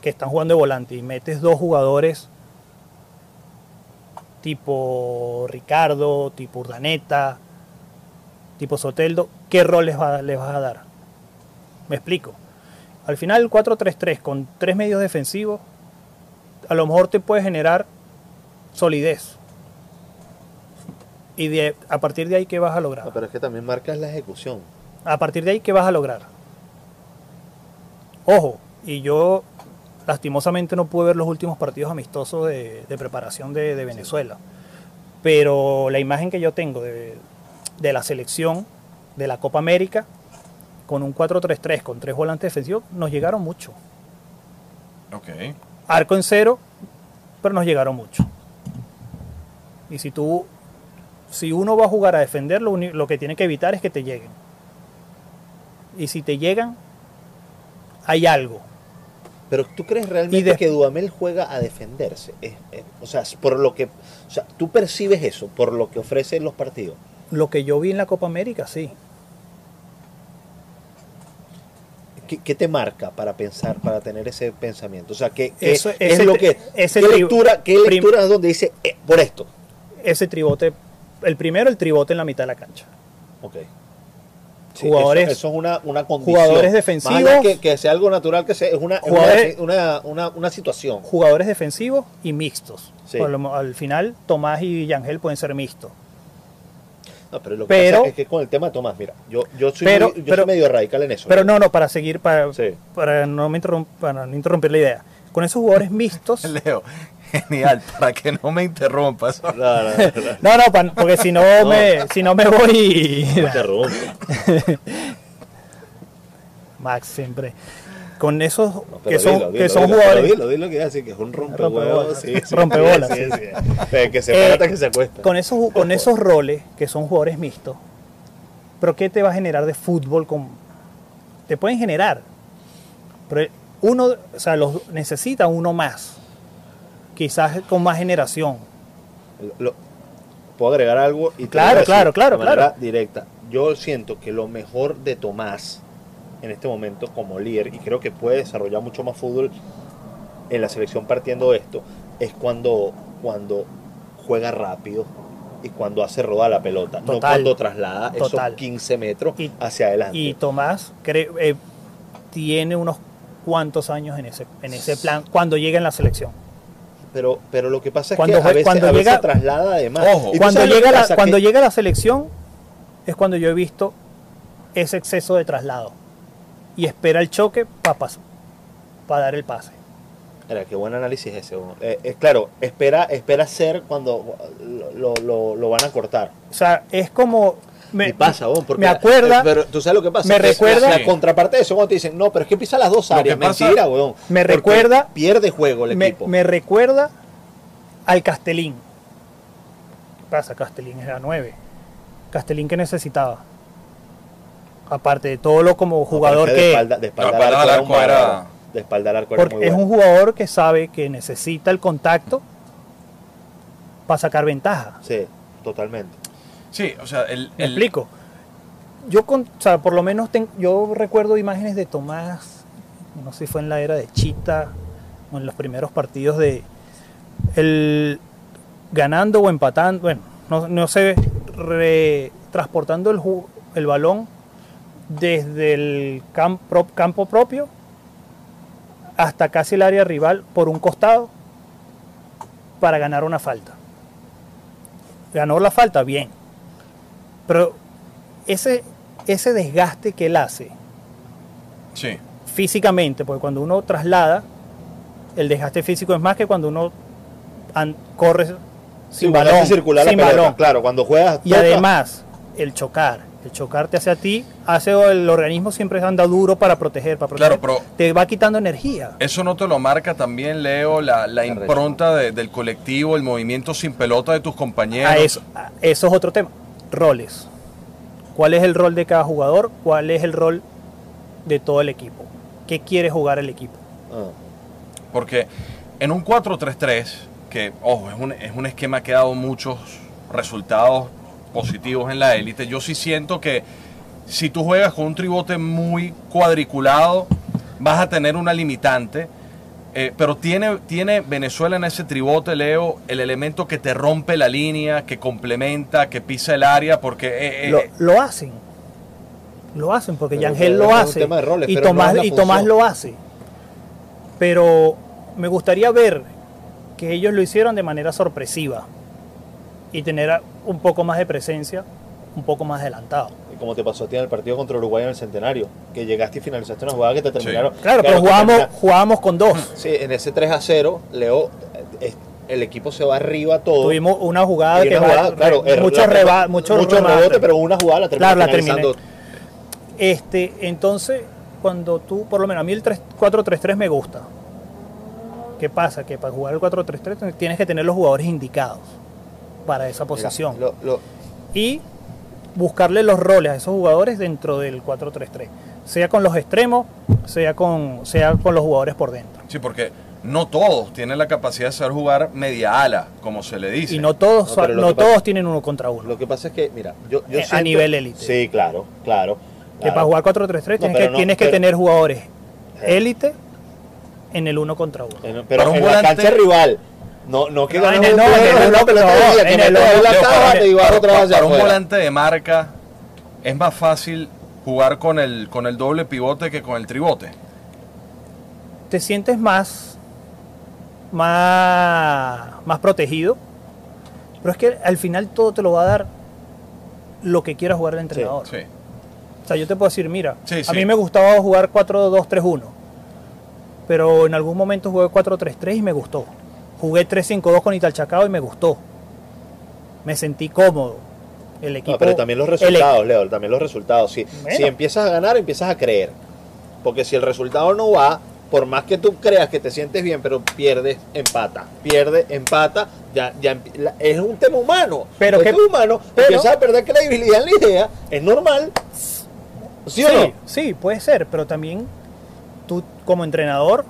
que están jugando de volante y metes dos jugadores tipo Ricardo, tipo Urdaneta, tipo Soteldo, ¿qué rol les, va- les vas a dar? Me explico. Al final el 4-3-3 con tres medios defensivos, a lo mejor te puede generar solidez. Y de, a partir de ahí, ¿qué vas a lograr? No, pero es que también marcas la ejecución. A partir de ahí, ¿qué vas a lograr? Ojo, y yo lastimosamente no pude ver los últimos partidos amistosos de, de preparación de, de Venezuela. Pero la imagen que yo tengo de, de la selección de la Copa América, con un 4-3-3, con tres volantes defensivos, nos llegaron mucho. Ok. Arco en cero, pero nos llegaron mucho. Y si tú, si uno va a jugar a defender, lo, lo que tiene que evitar es que te lleguen. Y si te llegan, hay algo. Pero tú crees realmente Y de- que Dudamel juega a defenderse. Es- es- o sea, es por lo que. O sea, tú percibes eso por lo que ofrecen los partidos. Lo que yo vi en la Copa América, sí. ¿Qué, qué te marca para pensar, para tener ese pensamiento? O sea, ¿qué, qué Eso- es lo que. ese ¿Qué lectura, qué lectura es donde dice eh, por esto? Ese tribote, el primero, el tribote en la mitad de la cancha. Ok. Jugadores- Eso, eso es una, una condición. jugadores Más allá defensivos. Que, que sea algo natural, que sea, es una, una- una, una, una situación. Jugadores defensivos y mixtos. Sí. Lo al final, Tomás y Yangel pueden ser mixtos. No, pero lo que Pero- pasa es que con el tema de Tomás, mira, yo, yo, soy, Pero- muy- yo pero- soy medio radical en eso. Pero no, no, para seguir, para, Sí. para, no, me interrum- para no interrumpir la idea. Con esos jugadores mixtos, Leo, genial, para que no me interrumpas. No, no, no, no, No, no, pa- porque si no, me, si no me voy. rompo. Max siempre. Con esos No, que son, dilo, que son dilo, jugadores. pero Dilo, dilo que es así, que es un. Rompebolas. Sí, sí, Rompebolas, sí, sí. Que se Eh, que se acuesta. Con esos, con esos roles, que son jugadores mixtos, ¿pero qué te va a generar de fútbol? Con, te pueden generar. Pero uno, o sea, los, necesita uno más. Quizás con más generación. Lo- puedo agregar algo y te Claro, claro, claro, de claro. directa. Yo siento que lo mejor de Tomás en este momento como líder y creo que puede desarrollar mucho más fútbol en la selección partiendo de esto es cuando cuando juega rápido y cuando hace rodar la pelota, no cuando traslada Total. esos 15 metros Y- hacia adelante. Y Tomás eh, tiene unos cuantos años en ese, en ese plan cuando llega en la selección. pero pero lo que pasa es Cuando que a veces, cuando a veces llega- traslada además. Ojo. Cuando llega, la, cuando que- llega a la selección, es cuando yo he visto ese exceso de traslado y espera el choque para para dar el pase. Mira, qué buen análisis ese. Eh, eh, claro, espera, espera ser cuando lo, lo- lo van a cortar. O sea, es como... Me, y pasa, bon, porque me acuerda- eh, Pero tú sabes lo que pasa. me recuerda- La, contraparte de eso cuando te dicen, no, pero es que pisa las dos áreas. pasa- Mentira, weón. Me recuerda- Pierde juego el me, equipo. me recuerda al Castelín. ¿Qué pasa? Castelín era 9. Castelín que necesitaba. Aparte de todo lo como jugador que... de espalda, de espalda No, al arco al era un arco era- bárbaro. De espalda al arco era Porque muy es un jugador que sabe que necesita el contacto para sacar ventaja. Sí, totalmente. Sí, o sea, el, ¿Me el- explico? Yo, con, o sea, por lo menos ten- yo recuerdo imágenes de Tomás, no sé si fue en la era de Chita o en los primeros partidos de el ganando o empatando, bueno, no, no sé, re- transportando el, el balón desde el campo propio hasta casi el área rival por un costado para ganar una falta. Ganó la falta, bien. Pero ese, ese desgaste que él hace sí. físicamente, porque cuando uno traslada, el desgaste físico es más que cuando uno corre sin Sí, balón. circular la sin pelota, balón. Claro, cuando juegas. Y además, el chocar. El chocar te hace a ti, hace el organismo siempre anda duro para proteger, para proteger. Claro, pero- te va quitando energía. Eso no te lo marca también, Leo, la, la impronta de- del colectivo, el movimiento sin pelota de tus compañeros. A eso, a- eso es otro tema. Roles. ¿Cuál es el rol de cada jugador? ¿Cuál es el rol de todo el equipo? ¿Qué quiere jugar el equipo? Ah, Porque en un 4-3-3, que, ojo, es un, es un esquema que ha dado muchos resultados positivos en la élite, yo sí siento que si tú juegas con un tribote muy cuadriculado, vas a tener una limitante. eh, pero tiene, tiene Venezuela en ese tribote, Leo, el elemento que te rompe la línea, que complementa, que pisa el área, porque... eh, eh, lo, lo hacen. Lo hacen porque Yangel lo hace. tema de roles, y no Tomás, y Tomás lo hace. Pero me gustaría ver que ellos lo hicieron de manera sorpresiva y tener un poco más de presencia, un poco más adelantado. y como te pasó a ti en el partido contra Uruguay en el Centenario, que llegaste y finalizaste una jugada que te terminaron. Claro, pero termina- jugábamos con dos. Sí, en ese 3 a 0, Leo, el equipo se va arriba todo. Tuvimos una jugada Y que una va- jugada, claro, re- muchos la- reba- muchos muchos remates. rebotes, pero una jugada la terminó Claro, la. Este, entonces, cuando tú, por lo menos a mí el 3 4-3-3 me gusta. ¿Qué pasa? Que para jugar el 4-3-3 tienes que tener los jugadores indicados para esa Mira, posición. lo- lo- Y buscarle los roles a esos jugadores dentro del 4-3-3. Sea con los extremos, sea con, sea con los jugadores por dentro. Sí, porque no todos tienen la capacidad de saber jugar media ala, como se le dice. Y no todos, No, pero pasa- todos tienen uno contra uno. Lo que pasa es que, mira, yo, yo Eh, a siento- nivel élite. Sí, claro, claro. Que claro. para jugar 4-3-3 No, tienes, pero que, no, tienes que pero- tener jugadores élite en el uno contra uno. Pero Para un en volante- la cancha rival. No, no que No, en el- un no, no, en el- para- un volante de marca es más fácil jugar con el, con el doble pivote que con el tribote. Te sientes más, más, más protegido. Pero es que al final todo te lo va a dar lo que quiera jugar el entrenador. Sí. O sea, yo te puedo decir, mira, Sí, a sí. mí me gustaba jugar 4-2-3-1. Pero en algún momento jugué 4-3-3 y me gustó. Jugué 3-5-2 con Italchacao y me gustó. Me sentí cómodo. El equipo, No, pero también los el e- resultados, Leo, también los resultados. Si, Bueno. si empiezas a ganar, empiezas a creer. Porque si el resultado no va, por más que tú creas que te sientes bien, pero pierdes, empata. Pierde, empata, ya, ya es un tema humano. Pero que- es humano, pero- empiezas a perder credibilidad en la idea, es normal. ¿Sí, o no? sí, puede ser, pero también tú como entrenador,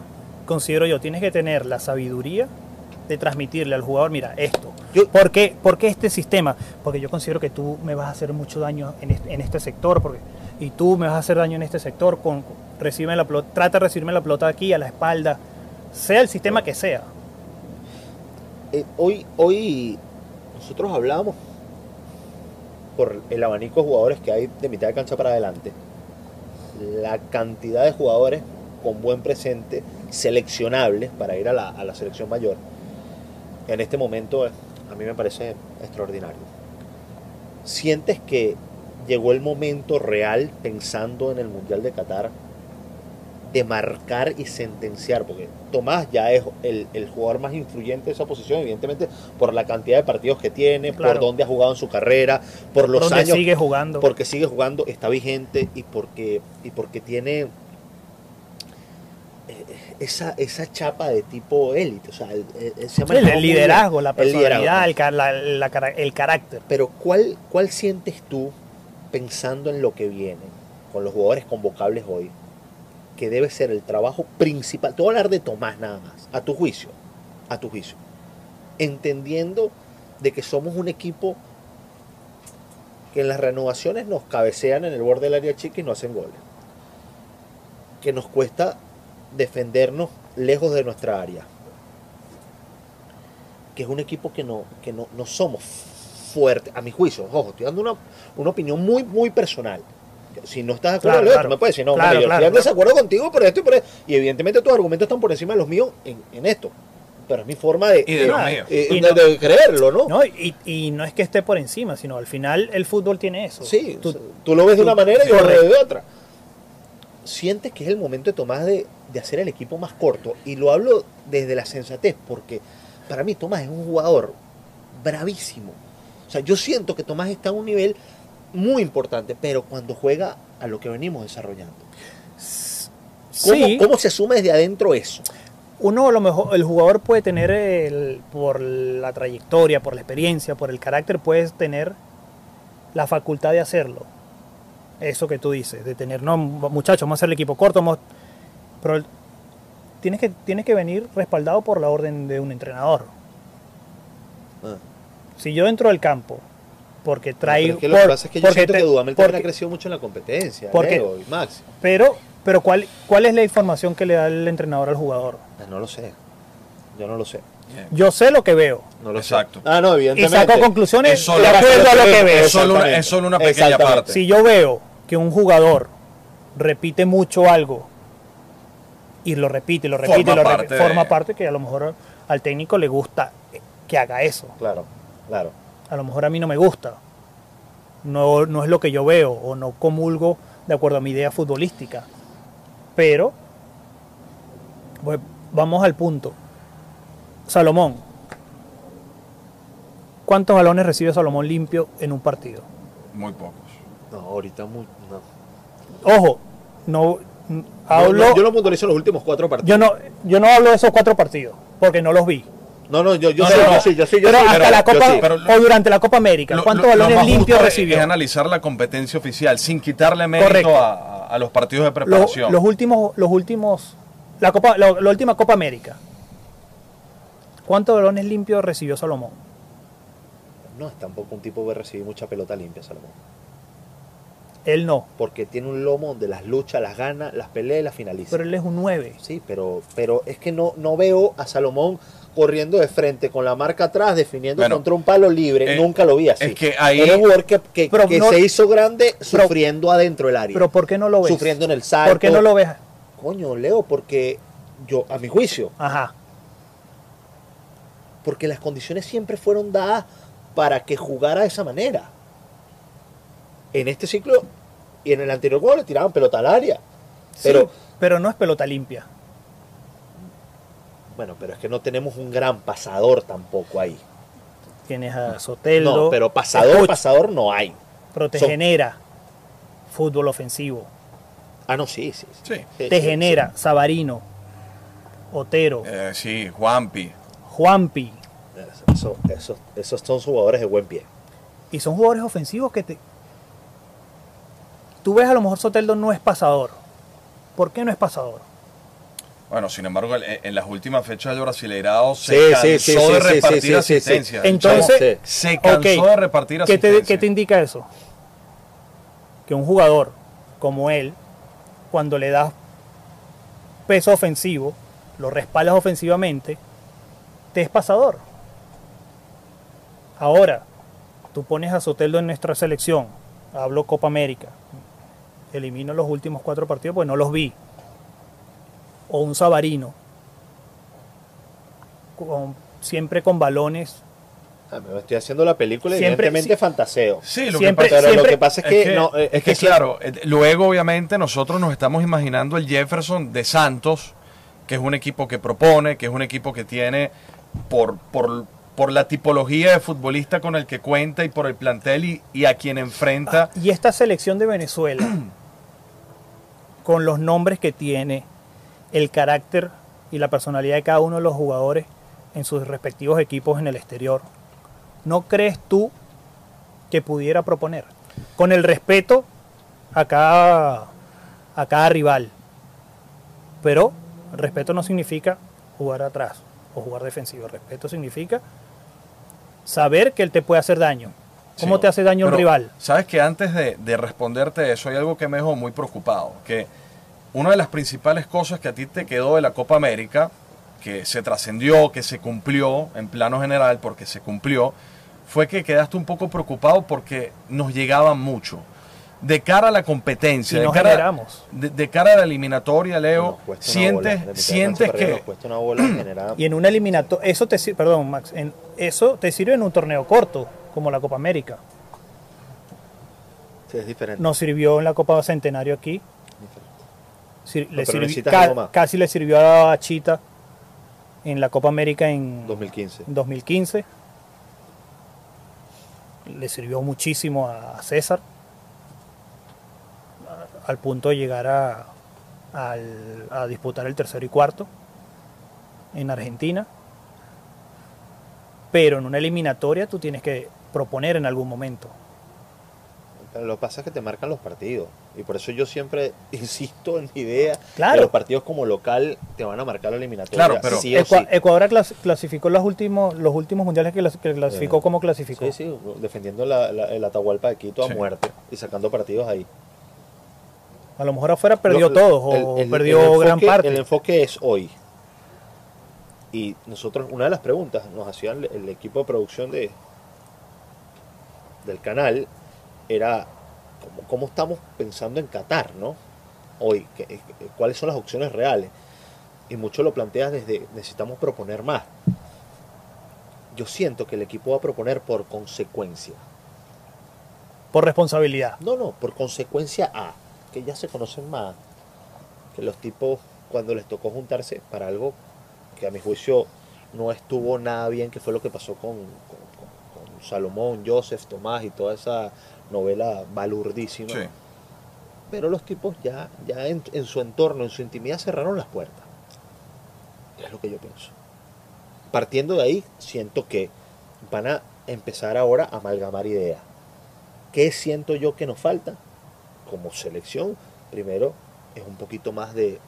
considero yo, tienes que tener la sabiduría de transmitirle al jugador, mira, esto. Yo- ¿Por, qué, por qué este sistema? Porque yo considero que tú me vas a hacer mucho daño en este, en este sector, porque, y tú me vas a hacer daño en este sector, con, recibe la pelota, trata de recibirme la pelota aquí, a la espalda, sea el sistema que sea. Eh, hoy, hoy nosotros hablamos por el abanico de jugadores que hay de mitad de cancha para adelante. La cantidad de jugadores con buen presente, seleccionables para ir a la, a la selección mayor, en este momento eh, a mí me parece extraordinario. Sientes que llegó el momento real, pensando en el Mundial de Qatar, de marcar y sentenciar, porque Tomás ya es el, el jugador más influyente de esa posición, evidentemente por la cantidad de partidos que tiene, Claro. por dónde ha jugado en su carrera, por los donde años sigue jugando. porque sigue jugando, está vigente y porque, y porque tiene esa, esa chapa de tipo élite. O sea, el, el- se ha Sí, manejado el muy liderazgo, la personalidad, el, la- la el carácter. Pero ¿cuál, ¿cuál sientes tú, pensando en lo que viene, con los jugadores convocables hoy, que debe ser el trabajo principal? Te voy a hablar de Tomás nada más, a tu juicio, a tu juicio. Entendiendo de que somos un equipo que en las renovaciones nos cabecean en el borde del área chica y no hacen goles. Que nos cuesta defendernos lejos de nuestra área. Que es un equipo que no, que no, no somos fuertes, a mi juicio. Ojo, estoy dando una, una opinión muy, muy personal. Si no estás de acuerdo, Claro, claro. me puedes decir, no, Claro, yo claro, estoy en claro. desacuerdo contigo por esto y por esto. Y evidentemente tus argumentos están por encima de los míos en, en esto. Pero es mi forma de, Y de de- míos. eh, Y de- no- de creerlo, ¿no? ¿no? Y, y no es que esté por encima, sino al final el fútbol tiene eso. Sí, Tú- tú, lo ves de tú- una manera y yo lo veo de otra. Sientes que es el momento de Tomás de, de hacer el equipo más corto. Y lo hablo desde la sensatez, porque para mí Tomás es un jugador bravísimo. O sea, yo siento que Tomás está a un nivel muy importante, pero cuando juega a lo que venimos desarrollando. ¿Cómo, sí, cómo se asume desde adentro eso? uno a lo mejor, el jugador puede tener, el- por la trayectoria, por la experiencia, por el carácter, puedes tener la facultad de hacerlo. Eso que tú dices, de tener, no, muchachos, vamos a hacer el equipo corto, vamos- pero tienes que, tienes que venir respaldado por la orden de un entrenador. Ah. Si yo entro del campo, porque Pero traigo... es que lo que pasa es que yo siento te- que Dudamel también porque- ha crecido mucho en la competencia. porque- Leo y Max. Pero, pero ¿cuál, ¿cuál es la información que le da el entrenador al jugador? Ah, No lo sé. Yo no lo sé. Yo sé lo que veo. No lo Exacto. sé. Ah, no, Y evidentemente. saco conclusiones Es solo de acuerdo a lo que Es veo. Es solo una, es solo una pequeña parte. Si yo veo que un jugador repite mucho algo y lo repite, y lo repite, y Forma lo repite, parte de- forma parte que a lo mejor al técnico le gusta que haga eso. Claro, claro. A lo mejor a mí no me gusta. No, no es lo que yo veo o no comulgo de acuerdo a mi idea futbolística. Pero, pues, vamos al punto. Salomón. ¿Cuántos balones recibe Salomón limpio en un partido? Muy pocos. No, ahorita muy. No. Ojo, no mm, No, hablo. no, yo lo puntualizo en los últimos cuatro partidos. Yo no, yo no hablo de esos cuatro partidos, porque no los vi. No, no, yo, yo No, sí, no, yo no. sí, yo sí, yo pero sí. hasta pero- la yo Copa sí. pero- o durante la Copa América, ¿cuántos lo- lo balones limpios recibió? Es analizar la competencia oficial sin quitarle mérito a, a los partidos de Lo- preparación. los últimos, los últimos, la Copa, la, la última Copa América. ¿Cuántos balones limpios recibió Salomón? No es tampoco un tipo que recibe mucha pelota limpia, Salomón. Él no, Porque tiene un lomo donde las lucha, las gana, las pelea y las finaliza. pero él es un 9. Sí, pero, pero es que no, no veo a Salomón corriendo de frente con la marca atrás, definiendo Bueno, contra un palo libre. eh, Nunca lo vi así. es que ahí- Era un jugador que, que- Pero que no- se hizo grande sufriendo adentro del área. Pero ¿por qué no lo ves? sufriendo en el salto. ¿Por qué no lo ves? Coño, Leo, porque yo, a mi juicio, Ajá. Porque las condiciones siempre fueron dadas para que jugara de esa manera. En este ciclo y en el anterior juego le tiraban pelota al área. Pero, Sí, pero no es pelota limpia. bueno, pero es que no tenemos un gran pasador tampoco ahí. Tienes a Soteldo. No, pero pasador, Escucha, pasador no hay. pero te son- genera fútbol ofensivo. Ah, no, sí, sí. Sí. Sí, Te sí, genera Sabarino, Otero, Eh, sí, Juanpi. Juanpi. Eso- eso- esos son jugadores de buen pie. Y son jugadores ofensivos que te... Tú ves a lo mejor Soteldo no es pasador. ¿Por qué no es pasador? Bueno, sin embargo, en, en las últimas fechas del Brasileirado se Sí, cansó sí, sí, de repartir sí, sí, sí, sí. asistencia. Entonces- se cansó de repartir ¿Qué te, asistencia. qué te indica eso? Que un jugador como él, cuando le das peso ofensivo, lo respaldas ofensivamente, te es pasador. Ahora, tú pones a Soteldo en nuestra selección, hablo Copa América, elimino los últimos cuatro partidos, pues no los vi. O un Sabarino, con- siempre con balones Ah, me estoy haciendo la película y Siempre- evidentemente sí. fantaseo. Sí, lo Siempre- que pasa Pero lo que pasa es que, no, es que, claro, eh, luego obviamente nosotros nos estamos imaginando el Jefferson de Santos, que es un equipo que propone, que es un equipo que tiene por, por, por la tipología de futbolista con el que cuenta y por el plantel y, y a quien enfrenta. Y esta selección de Venezuela, con los nombres que tiene, el carácter y la personalidad de cada uno de los jugadores en sus respectivos equipos en el exterior, ¿no crees tú que pudiera proponer? Con el respeto a cada, a cada rival. Pero respeto no significa jugar atrás o jugar defensivo. Respeto significa saber que él te puede hacer daño. ¿Cómo Sí. te hace daño un rival? Sabes que antes de, de responderte eso hay algo que me dejó muy preocupado, que una de las principales cosas que a ti te quedó de la Copa América, que se trascendió, que se cumplió en plano general, porque se cumplió, fue que quedaste un poco preocupado porque nos llegaban mucho. De cara a la competencia, de, cara, generamos. de, de cara a la eliminatoria, Leo, bola. Sientes, sientes que... una bola. Y en una eliminatoria, eso te sirve, perdón, Max, en, eso te sirve en un torneo corto, como la Copa América. Sí, es diferente. Nos sirvió en la Copa Centenario aquí. Sir- le pero sirvi- necesitas ca- algo más. casi le sirvió a Chita en la Copa América en 2015. 2015. Le sirvió muchísimo a César al punto de llegar a, al- a disputar el tercero y cuarto en Argentina. Pero en una eliminatoria tú tienes que proponer en algún momento. Pero lo que pasa es que te marcan los partidos. Y por eso yo siempre insisto en mi idea Claro. que los partidos como local te van a marcar la eliminatoria. Claro, pero- sí o Ecua- sí. Ecuador clas- clasificó los últimos, los últimos mundiales que, clas- que clasificó Eh, como clasificó. Sí, sí, defendiendo la, la- el Atahualpa de Quito a muerte y sacando partidos ahí. A lo mejor afuera perdió Lo- todos o el- el- perdió el gran enfoque- parte. El enfoque es hoy. Y nosotros, una de las preguntas nos hacían el, equipo de producción de del canal era cómo, cómo estamos pensando en Qatar, ¿no? Hoy, ¿Qué- qué- cuáles son las opciones reales. Y mucho lo planteas desde necesitamos proponer más. Yo siento que el equipo va a proponer por consecuencia. Por responsabilidad. No, no, por consecuencia A, que ya se conocen más, que los tipos cuando les tocó juntarse para algo que a mi juicio no estuvo nada bien, que fue lo que pasó con, con- con- con Salomón, Joseph, Tomás y toda esa novela balurdísima. Sí. Pero los tipos ya, ya en, en su entorno, en su intimidad, cerraron las puertas. Es lo que yo pienso. Partiendo de ahí, siento que van a empezar ahora a amalgamar ideas. ¿Qué siento yo que nos falta? Como selección, primero es un poquito más de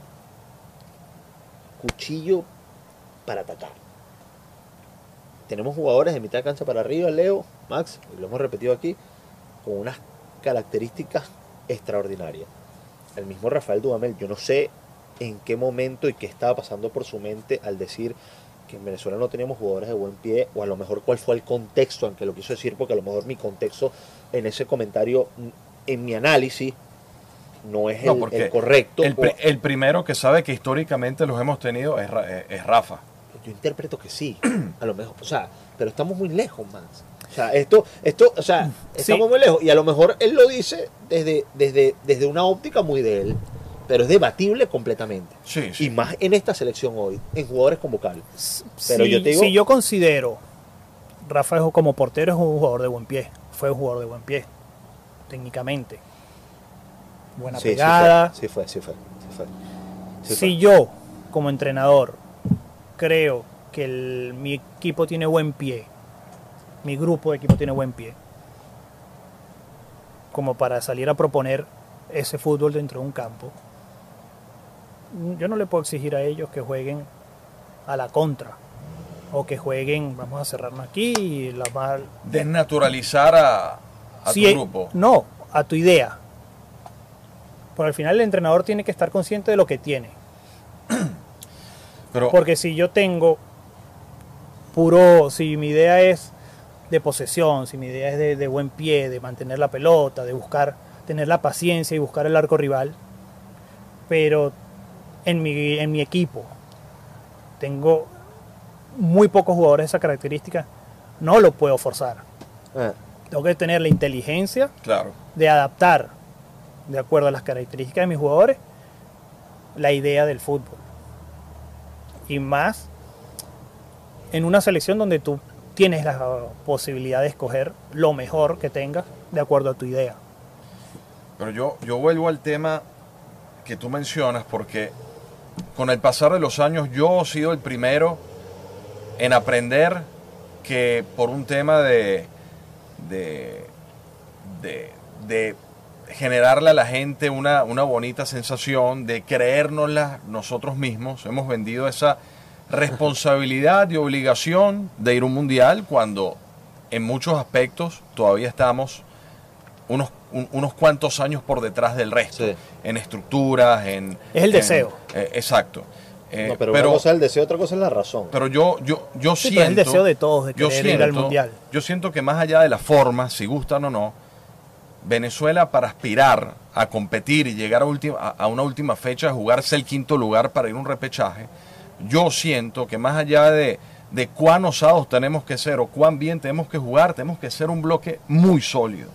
cuchillo para atacar. Tenemos jugadores de mitad de cancha para arriba, Leo, Max, y lo hemos repetido aquí, con unas características extraordinarias. El mismo Rafael Dudamel, yo no sé en qué momento y qué estaba pasando por su mente al decir que en Venezuela no teníamos jugadores de buen pie, o a lo mejor cuál fue el contexto en que lo quiso decir, porque a lo mejor mi contexto en ese comentario, en mi análisis, no es No, el, correcto. El, o- pri- el primero que sabe que históricamente los hemos tenido es, Ra- eh, es Rafa. Yo interpreto que sí, a lo mejor, o sea, pero estamos muy lejos, Max. O sea, esto, esto, o sea, Sí. estamos muy lejos. Y a lo mejor él lo dice desde, desde, desde una óptica muy de él, pero es debatible completamente. Sí, sí. Y más en esta selección hoy, en jugadores convocables. Pero si, yo te digo- si yo considero Rafa es- como portero es un jugador de buen pie, fue un jugador de buen pie, técnicamente. Buena Sí, sí pegada. fue, Sí fue, sí fue. sí fue, sí si fue. yo, como entrenador, creo que el- mi equipo tiene buen pie, mi grupo de equipo tiene buen pie, como para salir a proponer ese fútbol dentro de un campo, yo no le puedo exigir a ellos que jueguen a la contra o que jueguen, vamos a cerrarnos aquí, y la mal, Desnaturalizar a, a tu eh, grupo. No, a tu idea. Pero al final el entrenador tiene que estar consciente de lo que tiene. Pero Porque si yo tengo puro, si mi idea es de posesión, si mi idea es de, de buen pie, de mantener la pelota, de buscar, tener la paciencia y buscar el arco rival, pero en mi, en mi equipo tengo muy pocos jugadores de esa característica, no lo puedo forzar. Eh, Tengo que tener la inteligencia Claro. de adaptar, de acuerdo a las características de mis jugadores, la idea del fútbol. Y más en una selección donde tú tienes la posibilidad de escoger lo mejor que tengas de acuerdo a tu idea. Pero yo, yo vuelvo al tema que tú mencionas porque con el pasar de los años yo he sido el primero en aprender que por un tema de, de, de, de generarle a la gente una, una bonita sensación, de creérnosla nosotros mismos, hemos vendido esa responsabilidad y obligación de ir a un mundial cuando en muchos aspectos todavía estamos unos, un- unos cuantos años por detrás del resto, Sí. en estructuras, en... Es el en- deseo. eh, exacto. Eh, no, pero, pero, una cosa es el deseo, otra cosa es la razón. pero yo, yo, yo Sí, siento... pero es el deseo de todos de yo querer ir al siento- mundial. Yo siento que más allá de la forma, si gustan o no, Venezuela para aspirar a competir y llegar a, última- a- a una última fecha, jugarse el quinto lugar para ir a un repechaje, yo siento que más allá de, de cuán osados tenemos que ser o cuán bien tenemos que jugar, tenemos que ser un bloque muy sólido.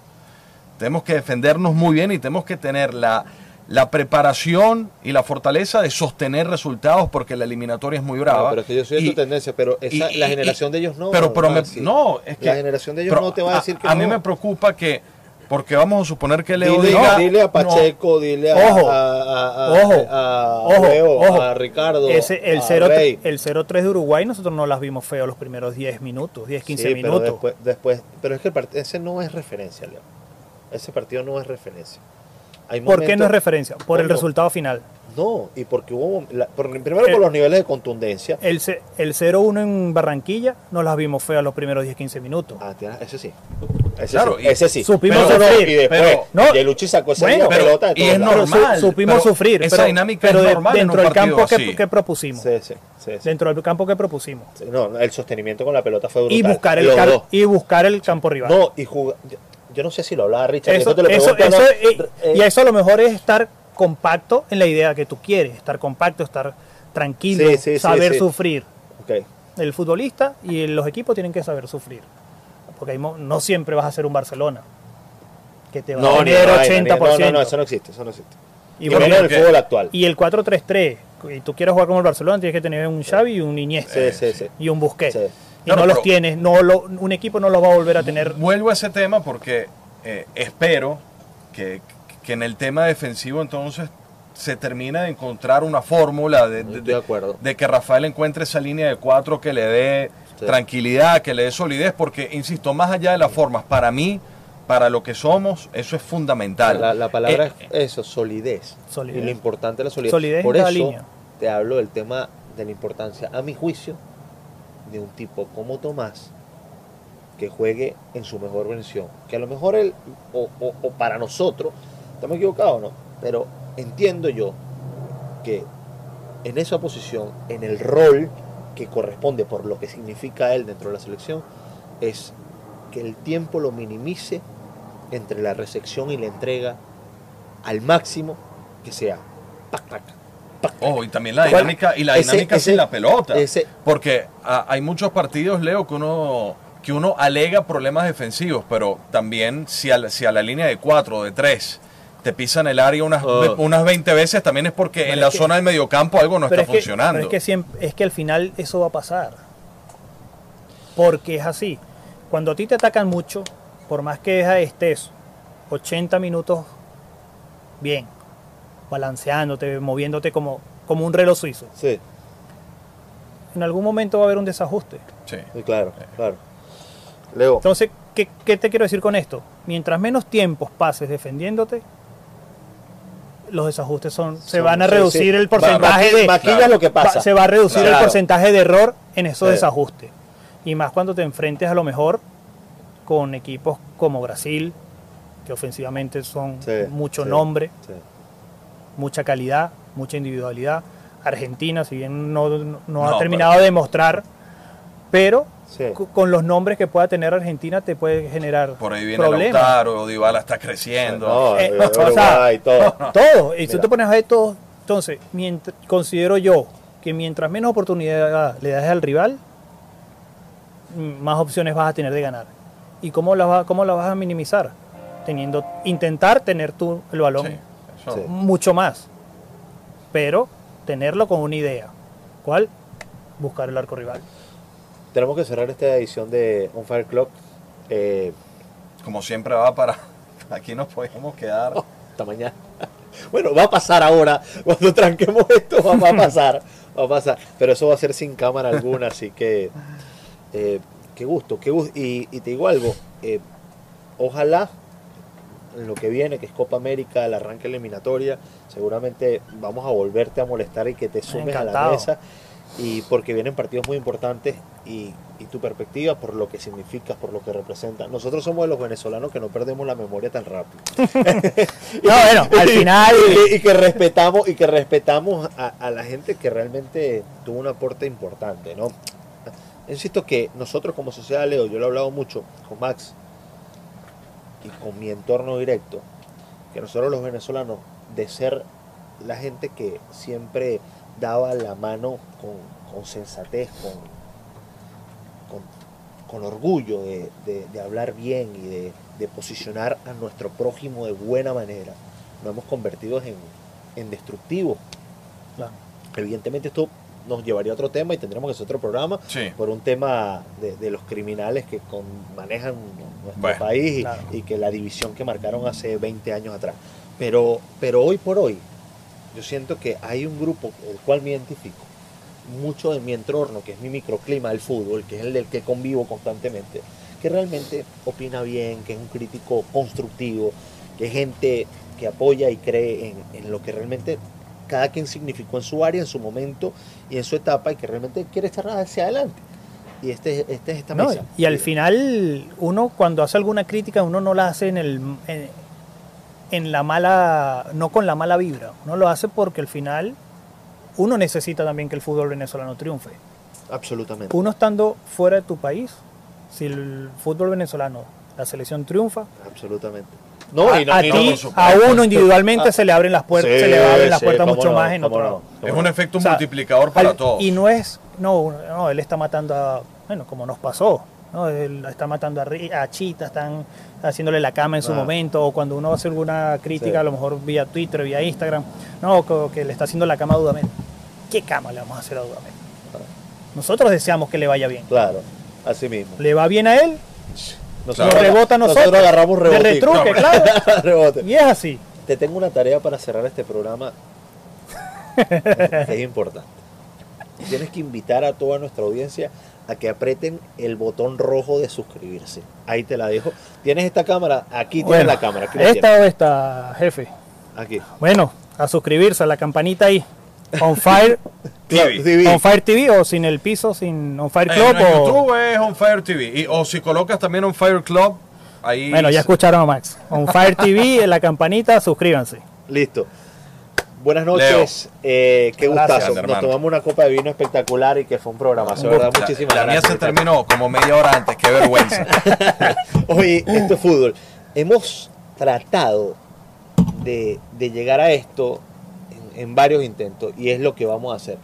Tenemos que defendernos muy bien y tenemos que tener la, la preparación y la fortaleza de sostener resultados porque la eliminatoria es muy brava. No, pero es que yo soy de Y- tu tendencia, pero esa- y- la generación y- de ellos no. Pero, pero me- no, es que. La generación de ellos pero no te va a decir que A mí no. me preocupa que. Porque vamos a suponer que Leo Dile, diga. dile a no, Pacheco, dile a, Ojo, a, a- a- ojo, a, ojo, Leo, ojo. a Ricardo, Ese, el a 0 Rey. el 0-3 de Uruguay nosotros no las vimos feo los primeros 10 minutos, 10, 15 Sí, pero minutos. después, después, pero es que el part- ese no es referencia, Leo. Ese partido no es referencia. Hay ¿Por qué no es referencia? Por el resultado final. No, y porque hubo, la- primero por los niveles de contundencia. El, el 0-1 en Barranquilla no las vimos feas los primeros 10, 15 minutos. Ah, ese sí. Ese Claro, sí. y ese sí. supimos no, sufrir, y después, pero- no, Yeluchi sacó esa bueno, misma pero- pelota y es. Pero su- normal, supimos pero sufrir. esa pero, dinámica pero es de- normal en dentro del campo que, propusimos. Sí, sí, sí, sí. Dentro del campo que propusimos. Sí, No, el sostenimiento con la pelota fue brutal. Y buscar, el y buscar el campo rival. No, y jugar. Yo, no sé si lo hablaba Richard. eso, te lo eso- eso- ¿no? eh, Eh, y eso a lo mejor es estar compacto en la idea que tú quieres. Estar compacto, estar tranquilo, Sí, sí, sí, saber sí. sufrir. El futbolista y los equipos tienen que saber sufrir. Porque no siempre vas a ser un Barcelona. Que te va a No, ni tener ni- 80%. No, no, no, eso no existe. Eso no existe. y, Y bueno, menos en el fútbol actual. y el 4-3-3. Y tú quieres jugar como el Barcelona, tienes que tener un Xavi y un Iniesta. Sí, sí, sí. Y un Busquets. Y Claro, no los tienes. No lo, un equipo no los va a volver a tener. Vuelvo a ese tema porque eh, espero que, que en el tema defensivo entonces se termine de encontrar una fórmula de, de- de acuerdo. de que Rafael encuentre esa línea de cuatro que le dé Sí. tranquilidad, que le dé solidez, porque, insisto, más allá de las formas, para mí, para lo que somos, eso es fundamental. La, la palabra Eh, es eso, solidez. Solidez. Y lo importante es la solidez. Por eso línea. te hablo del tema de la importancia, a mi juicio, de un tipo como Tomás que juegue en su mejor versión. Que a lo mejor él, o, o- o para nosotros, estamos equivocados, ¿no? Pero entiendo yo que en esa posición, en el rol que corresponde por lo que significa él dentro de la selección, es que el tiempo lo minimice entre la recepción y la entrega al máximo que sea. Pac, pac. Oh, y también la Bueno, dinámica, y la dinámica ese- sin la pelota. ese- Porque ah, hay muchos partidos, Leo, que uno, que uno alega problemas defensivos, pero también si a, la- si a la línea de 4 o de 3 te pisan el área unas, Oh. unas 20 veces, también es porque Pero en es la que- zona del mediocampo algo no está es que- funcionando. pero es que, siempre, es que al final eso va a pasar. Porque es así. Cuando a ti te atacan mucho, por más que estés 80 minutos bien, balanceándote, moviéndote como, como un reloj suizo, Sí, en algún momento va a haber un desajuste. Sí. sí, claro, claro. Leo, Entonces, ¿qué, qué te quiero decir con esto? Mientras menos tiempos pases defendiéndote, los desajustes son, se van a reducir sí. el porcentaje Ma- de Claro. lo que pasa. se va a reducir Claro. el porcentaje de error en esos Sí. desajustes. Y más cuando te enfrentes a lo mejor con equipos como Brasil, que ofensivamente son Sí, mucho sí, nombre, sí. Mucha calidad, mucha individualidad. Argentina, si bien no, no- no No, ha terminado de demostrar, pero Sí. con los nombres que pueda tener Argentina te puede generar Por ahí viene problemas. Lautaro, Dybala está creciendo. No, Eh, o sea, todo. Todo. Y si Mira. tú te pones a ver todo, entonces, mientras, considero yo que mientras menos oportunidad le das al rival, mm, más opciones vas a tener de ganar. ¿Y cómo la, va- cómo la vas a minimizar? Teniendo, intentar tener tú el balón Sí, Sí. mucho más, pero tenerlo con una idea. ¿Cuál? Buscar el arco rival. Tenemos que cerrar esta edición de On Fire Club. Eh, Como siempre va para... Aquí nos podemos quedar. hasta mañana. Bueno, va a pasar ahora. Cuando tranquemos esto, va, va a pasar. Va a pasar. Pero eso va a ser sin cámara alguna, así que. eh, qué gusto, qué gusto. Y, y te digo algo. eh, ojalá en lo que viene, que es Copa América, el arranque eliminatoria, seguramente vamos a volverte a molestar y que te sumes a la mesa. Y porque vienen partidos muy importantes y, y tu perspectiva por lo que significas, por lo que representa. Nosotros somos de los venezolanos que no perdemos la memoria tan rápido. No, bueno, al final. y, y que respetamos y que respetamos a, a la gente que realmente tuvo un aporte importante no insisto que nosotros como sociedad Leo yo lo he hablado mucho con Max y con mi entorno directo que nosotros los venezolanos de ser la gente que siempre daba la mano con, con sensatez con, con, con orgullo de, de- de hablar bien y de, de posicionar a nuestro prójimo de buena manera nos hemos convertido en, en destructivos Claro. evidentemente esto nos llevaría a otro tema y tendremos que hacer otro programa Sí. por un tema de, de los criminales que con- manejan nuestro Bueno, país y, claro. y que la división que marcaron hace 20 años atrás. Pero, pero hoy por hoy, yo siento que hay un grupo el cual me identifico, mucho de mi entorno, que es mi microclima del fútbol, que es el del que convivo constantemente, que realmente opina bien, que es un crítico constructivo, que es gente que apoya y cree en, en lo que realmente cada quien significó en su área, en su momento y en su etapa y que realmente quiere estar hacia adelante. Y este, este es esta No, mesa. y al final, uno cuando hace alguna crítica, uno no la hace en el en, en la mala, no con la mala vibra. Uno lo hace porque al final uno necesita también que el fútbol venezolano triunfe. Absolutamente. Uno estando fuera de tu país, si el fútbol venezolano, la selección triunfa, Absolutamente. No, a, y no- a y no, ti, a uno individualmente se le abren las puertas, Sí, se le abren las sí, puertas mucho no, más en otro no, Es un efecto O sea, multiplicador para Al- todos. Y no es, no, no, él está matando a, bueno, como nos pasó, ¿no? Él está matando a, Chita, están haciéndole la cama en su Ah. momento, o cuando uno hace alguna crítica, Sí. a lo mejor vía Twitter, vía Instagram, no, co- que, le está haciendo la cama a Dudamel. ¿Qué cama le vamos a hacer a Dudamel? Nosotros deseamos que le vaya bien. Claro, así mismo. Le va bien a él, Nosotros, Lo rebota a nosotros. agarramos de rebotico. retruque, claro. Rebote. Y es así. Te tengo una tarea para cerrar este programa es importante. Tienes que invitar a toda nuestra audiencia a que aprieten el botón rojo de suscribirse. Ahí te la dejo. Tienes esta cámara, aquí tienes Bueno, la cámara. Aquí, la esta o esta, jefe. tienes. aquí. Bueno, a suscribirse a la campanita ahí. On Fire, TV. TV. On Fire TV o sin el piso, sin On Fire Eh, Club. en o- YouTube es On Fire TV. Y, o si colocas también On Fire Club, ahí. Bueno, ya escucharon a Max. On Fire TV, en la campanita, suscríbanse. Listo. Buenas noches. Eh, qué Gracias, gustazo. Nos hermano. tomamos una copa de vino espectacular y que fue un programa. Un ¿verdad? La- Muchísimas la, mía gracias. se terminó como media hora antes. Qué vergüenza. Oye, esto es fútbol. Hemos tratado de, de llegar a esto en, varios intentos y es lo que vamos a hacer.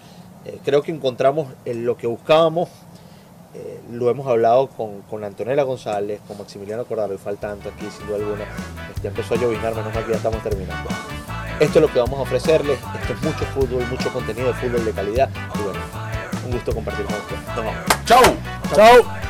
Eh, creo que encontramos en lo que buscábamos. eh, lo hemos hablado con, con Antonella González, con Maximiliano Cordaro, y falta tanto aquí, sin duda alguna. Este, empezó a llovinar, menos mal que ya estamos terminando. Esto es lo que vamos a ofrecerles. Esto es mucho fútbol, mucho contenido de fútbol de calidad. Y bueno, un gusto compartir con ustedes. Nos vamos. Chau. Chao.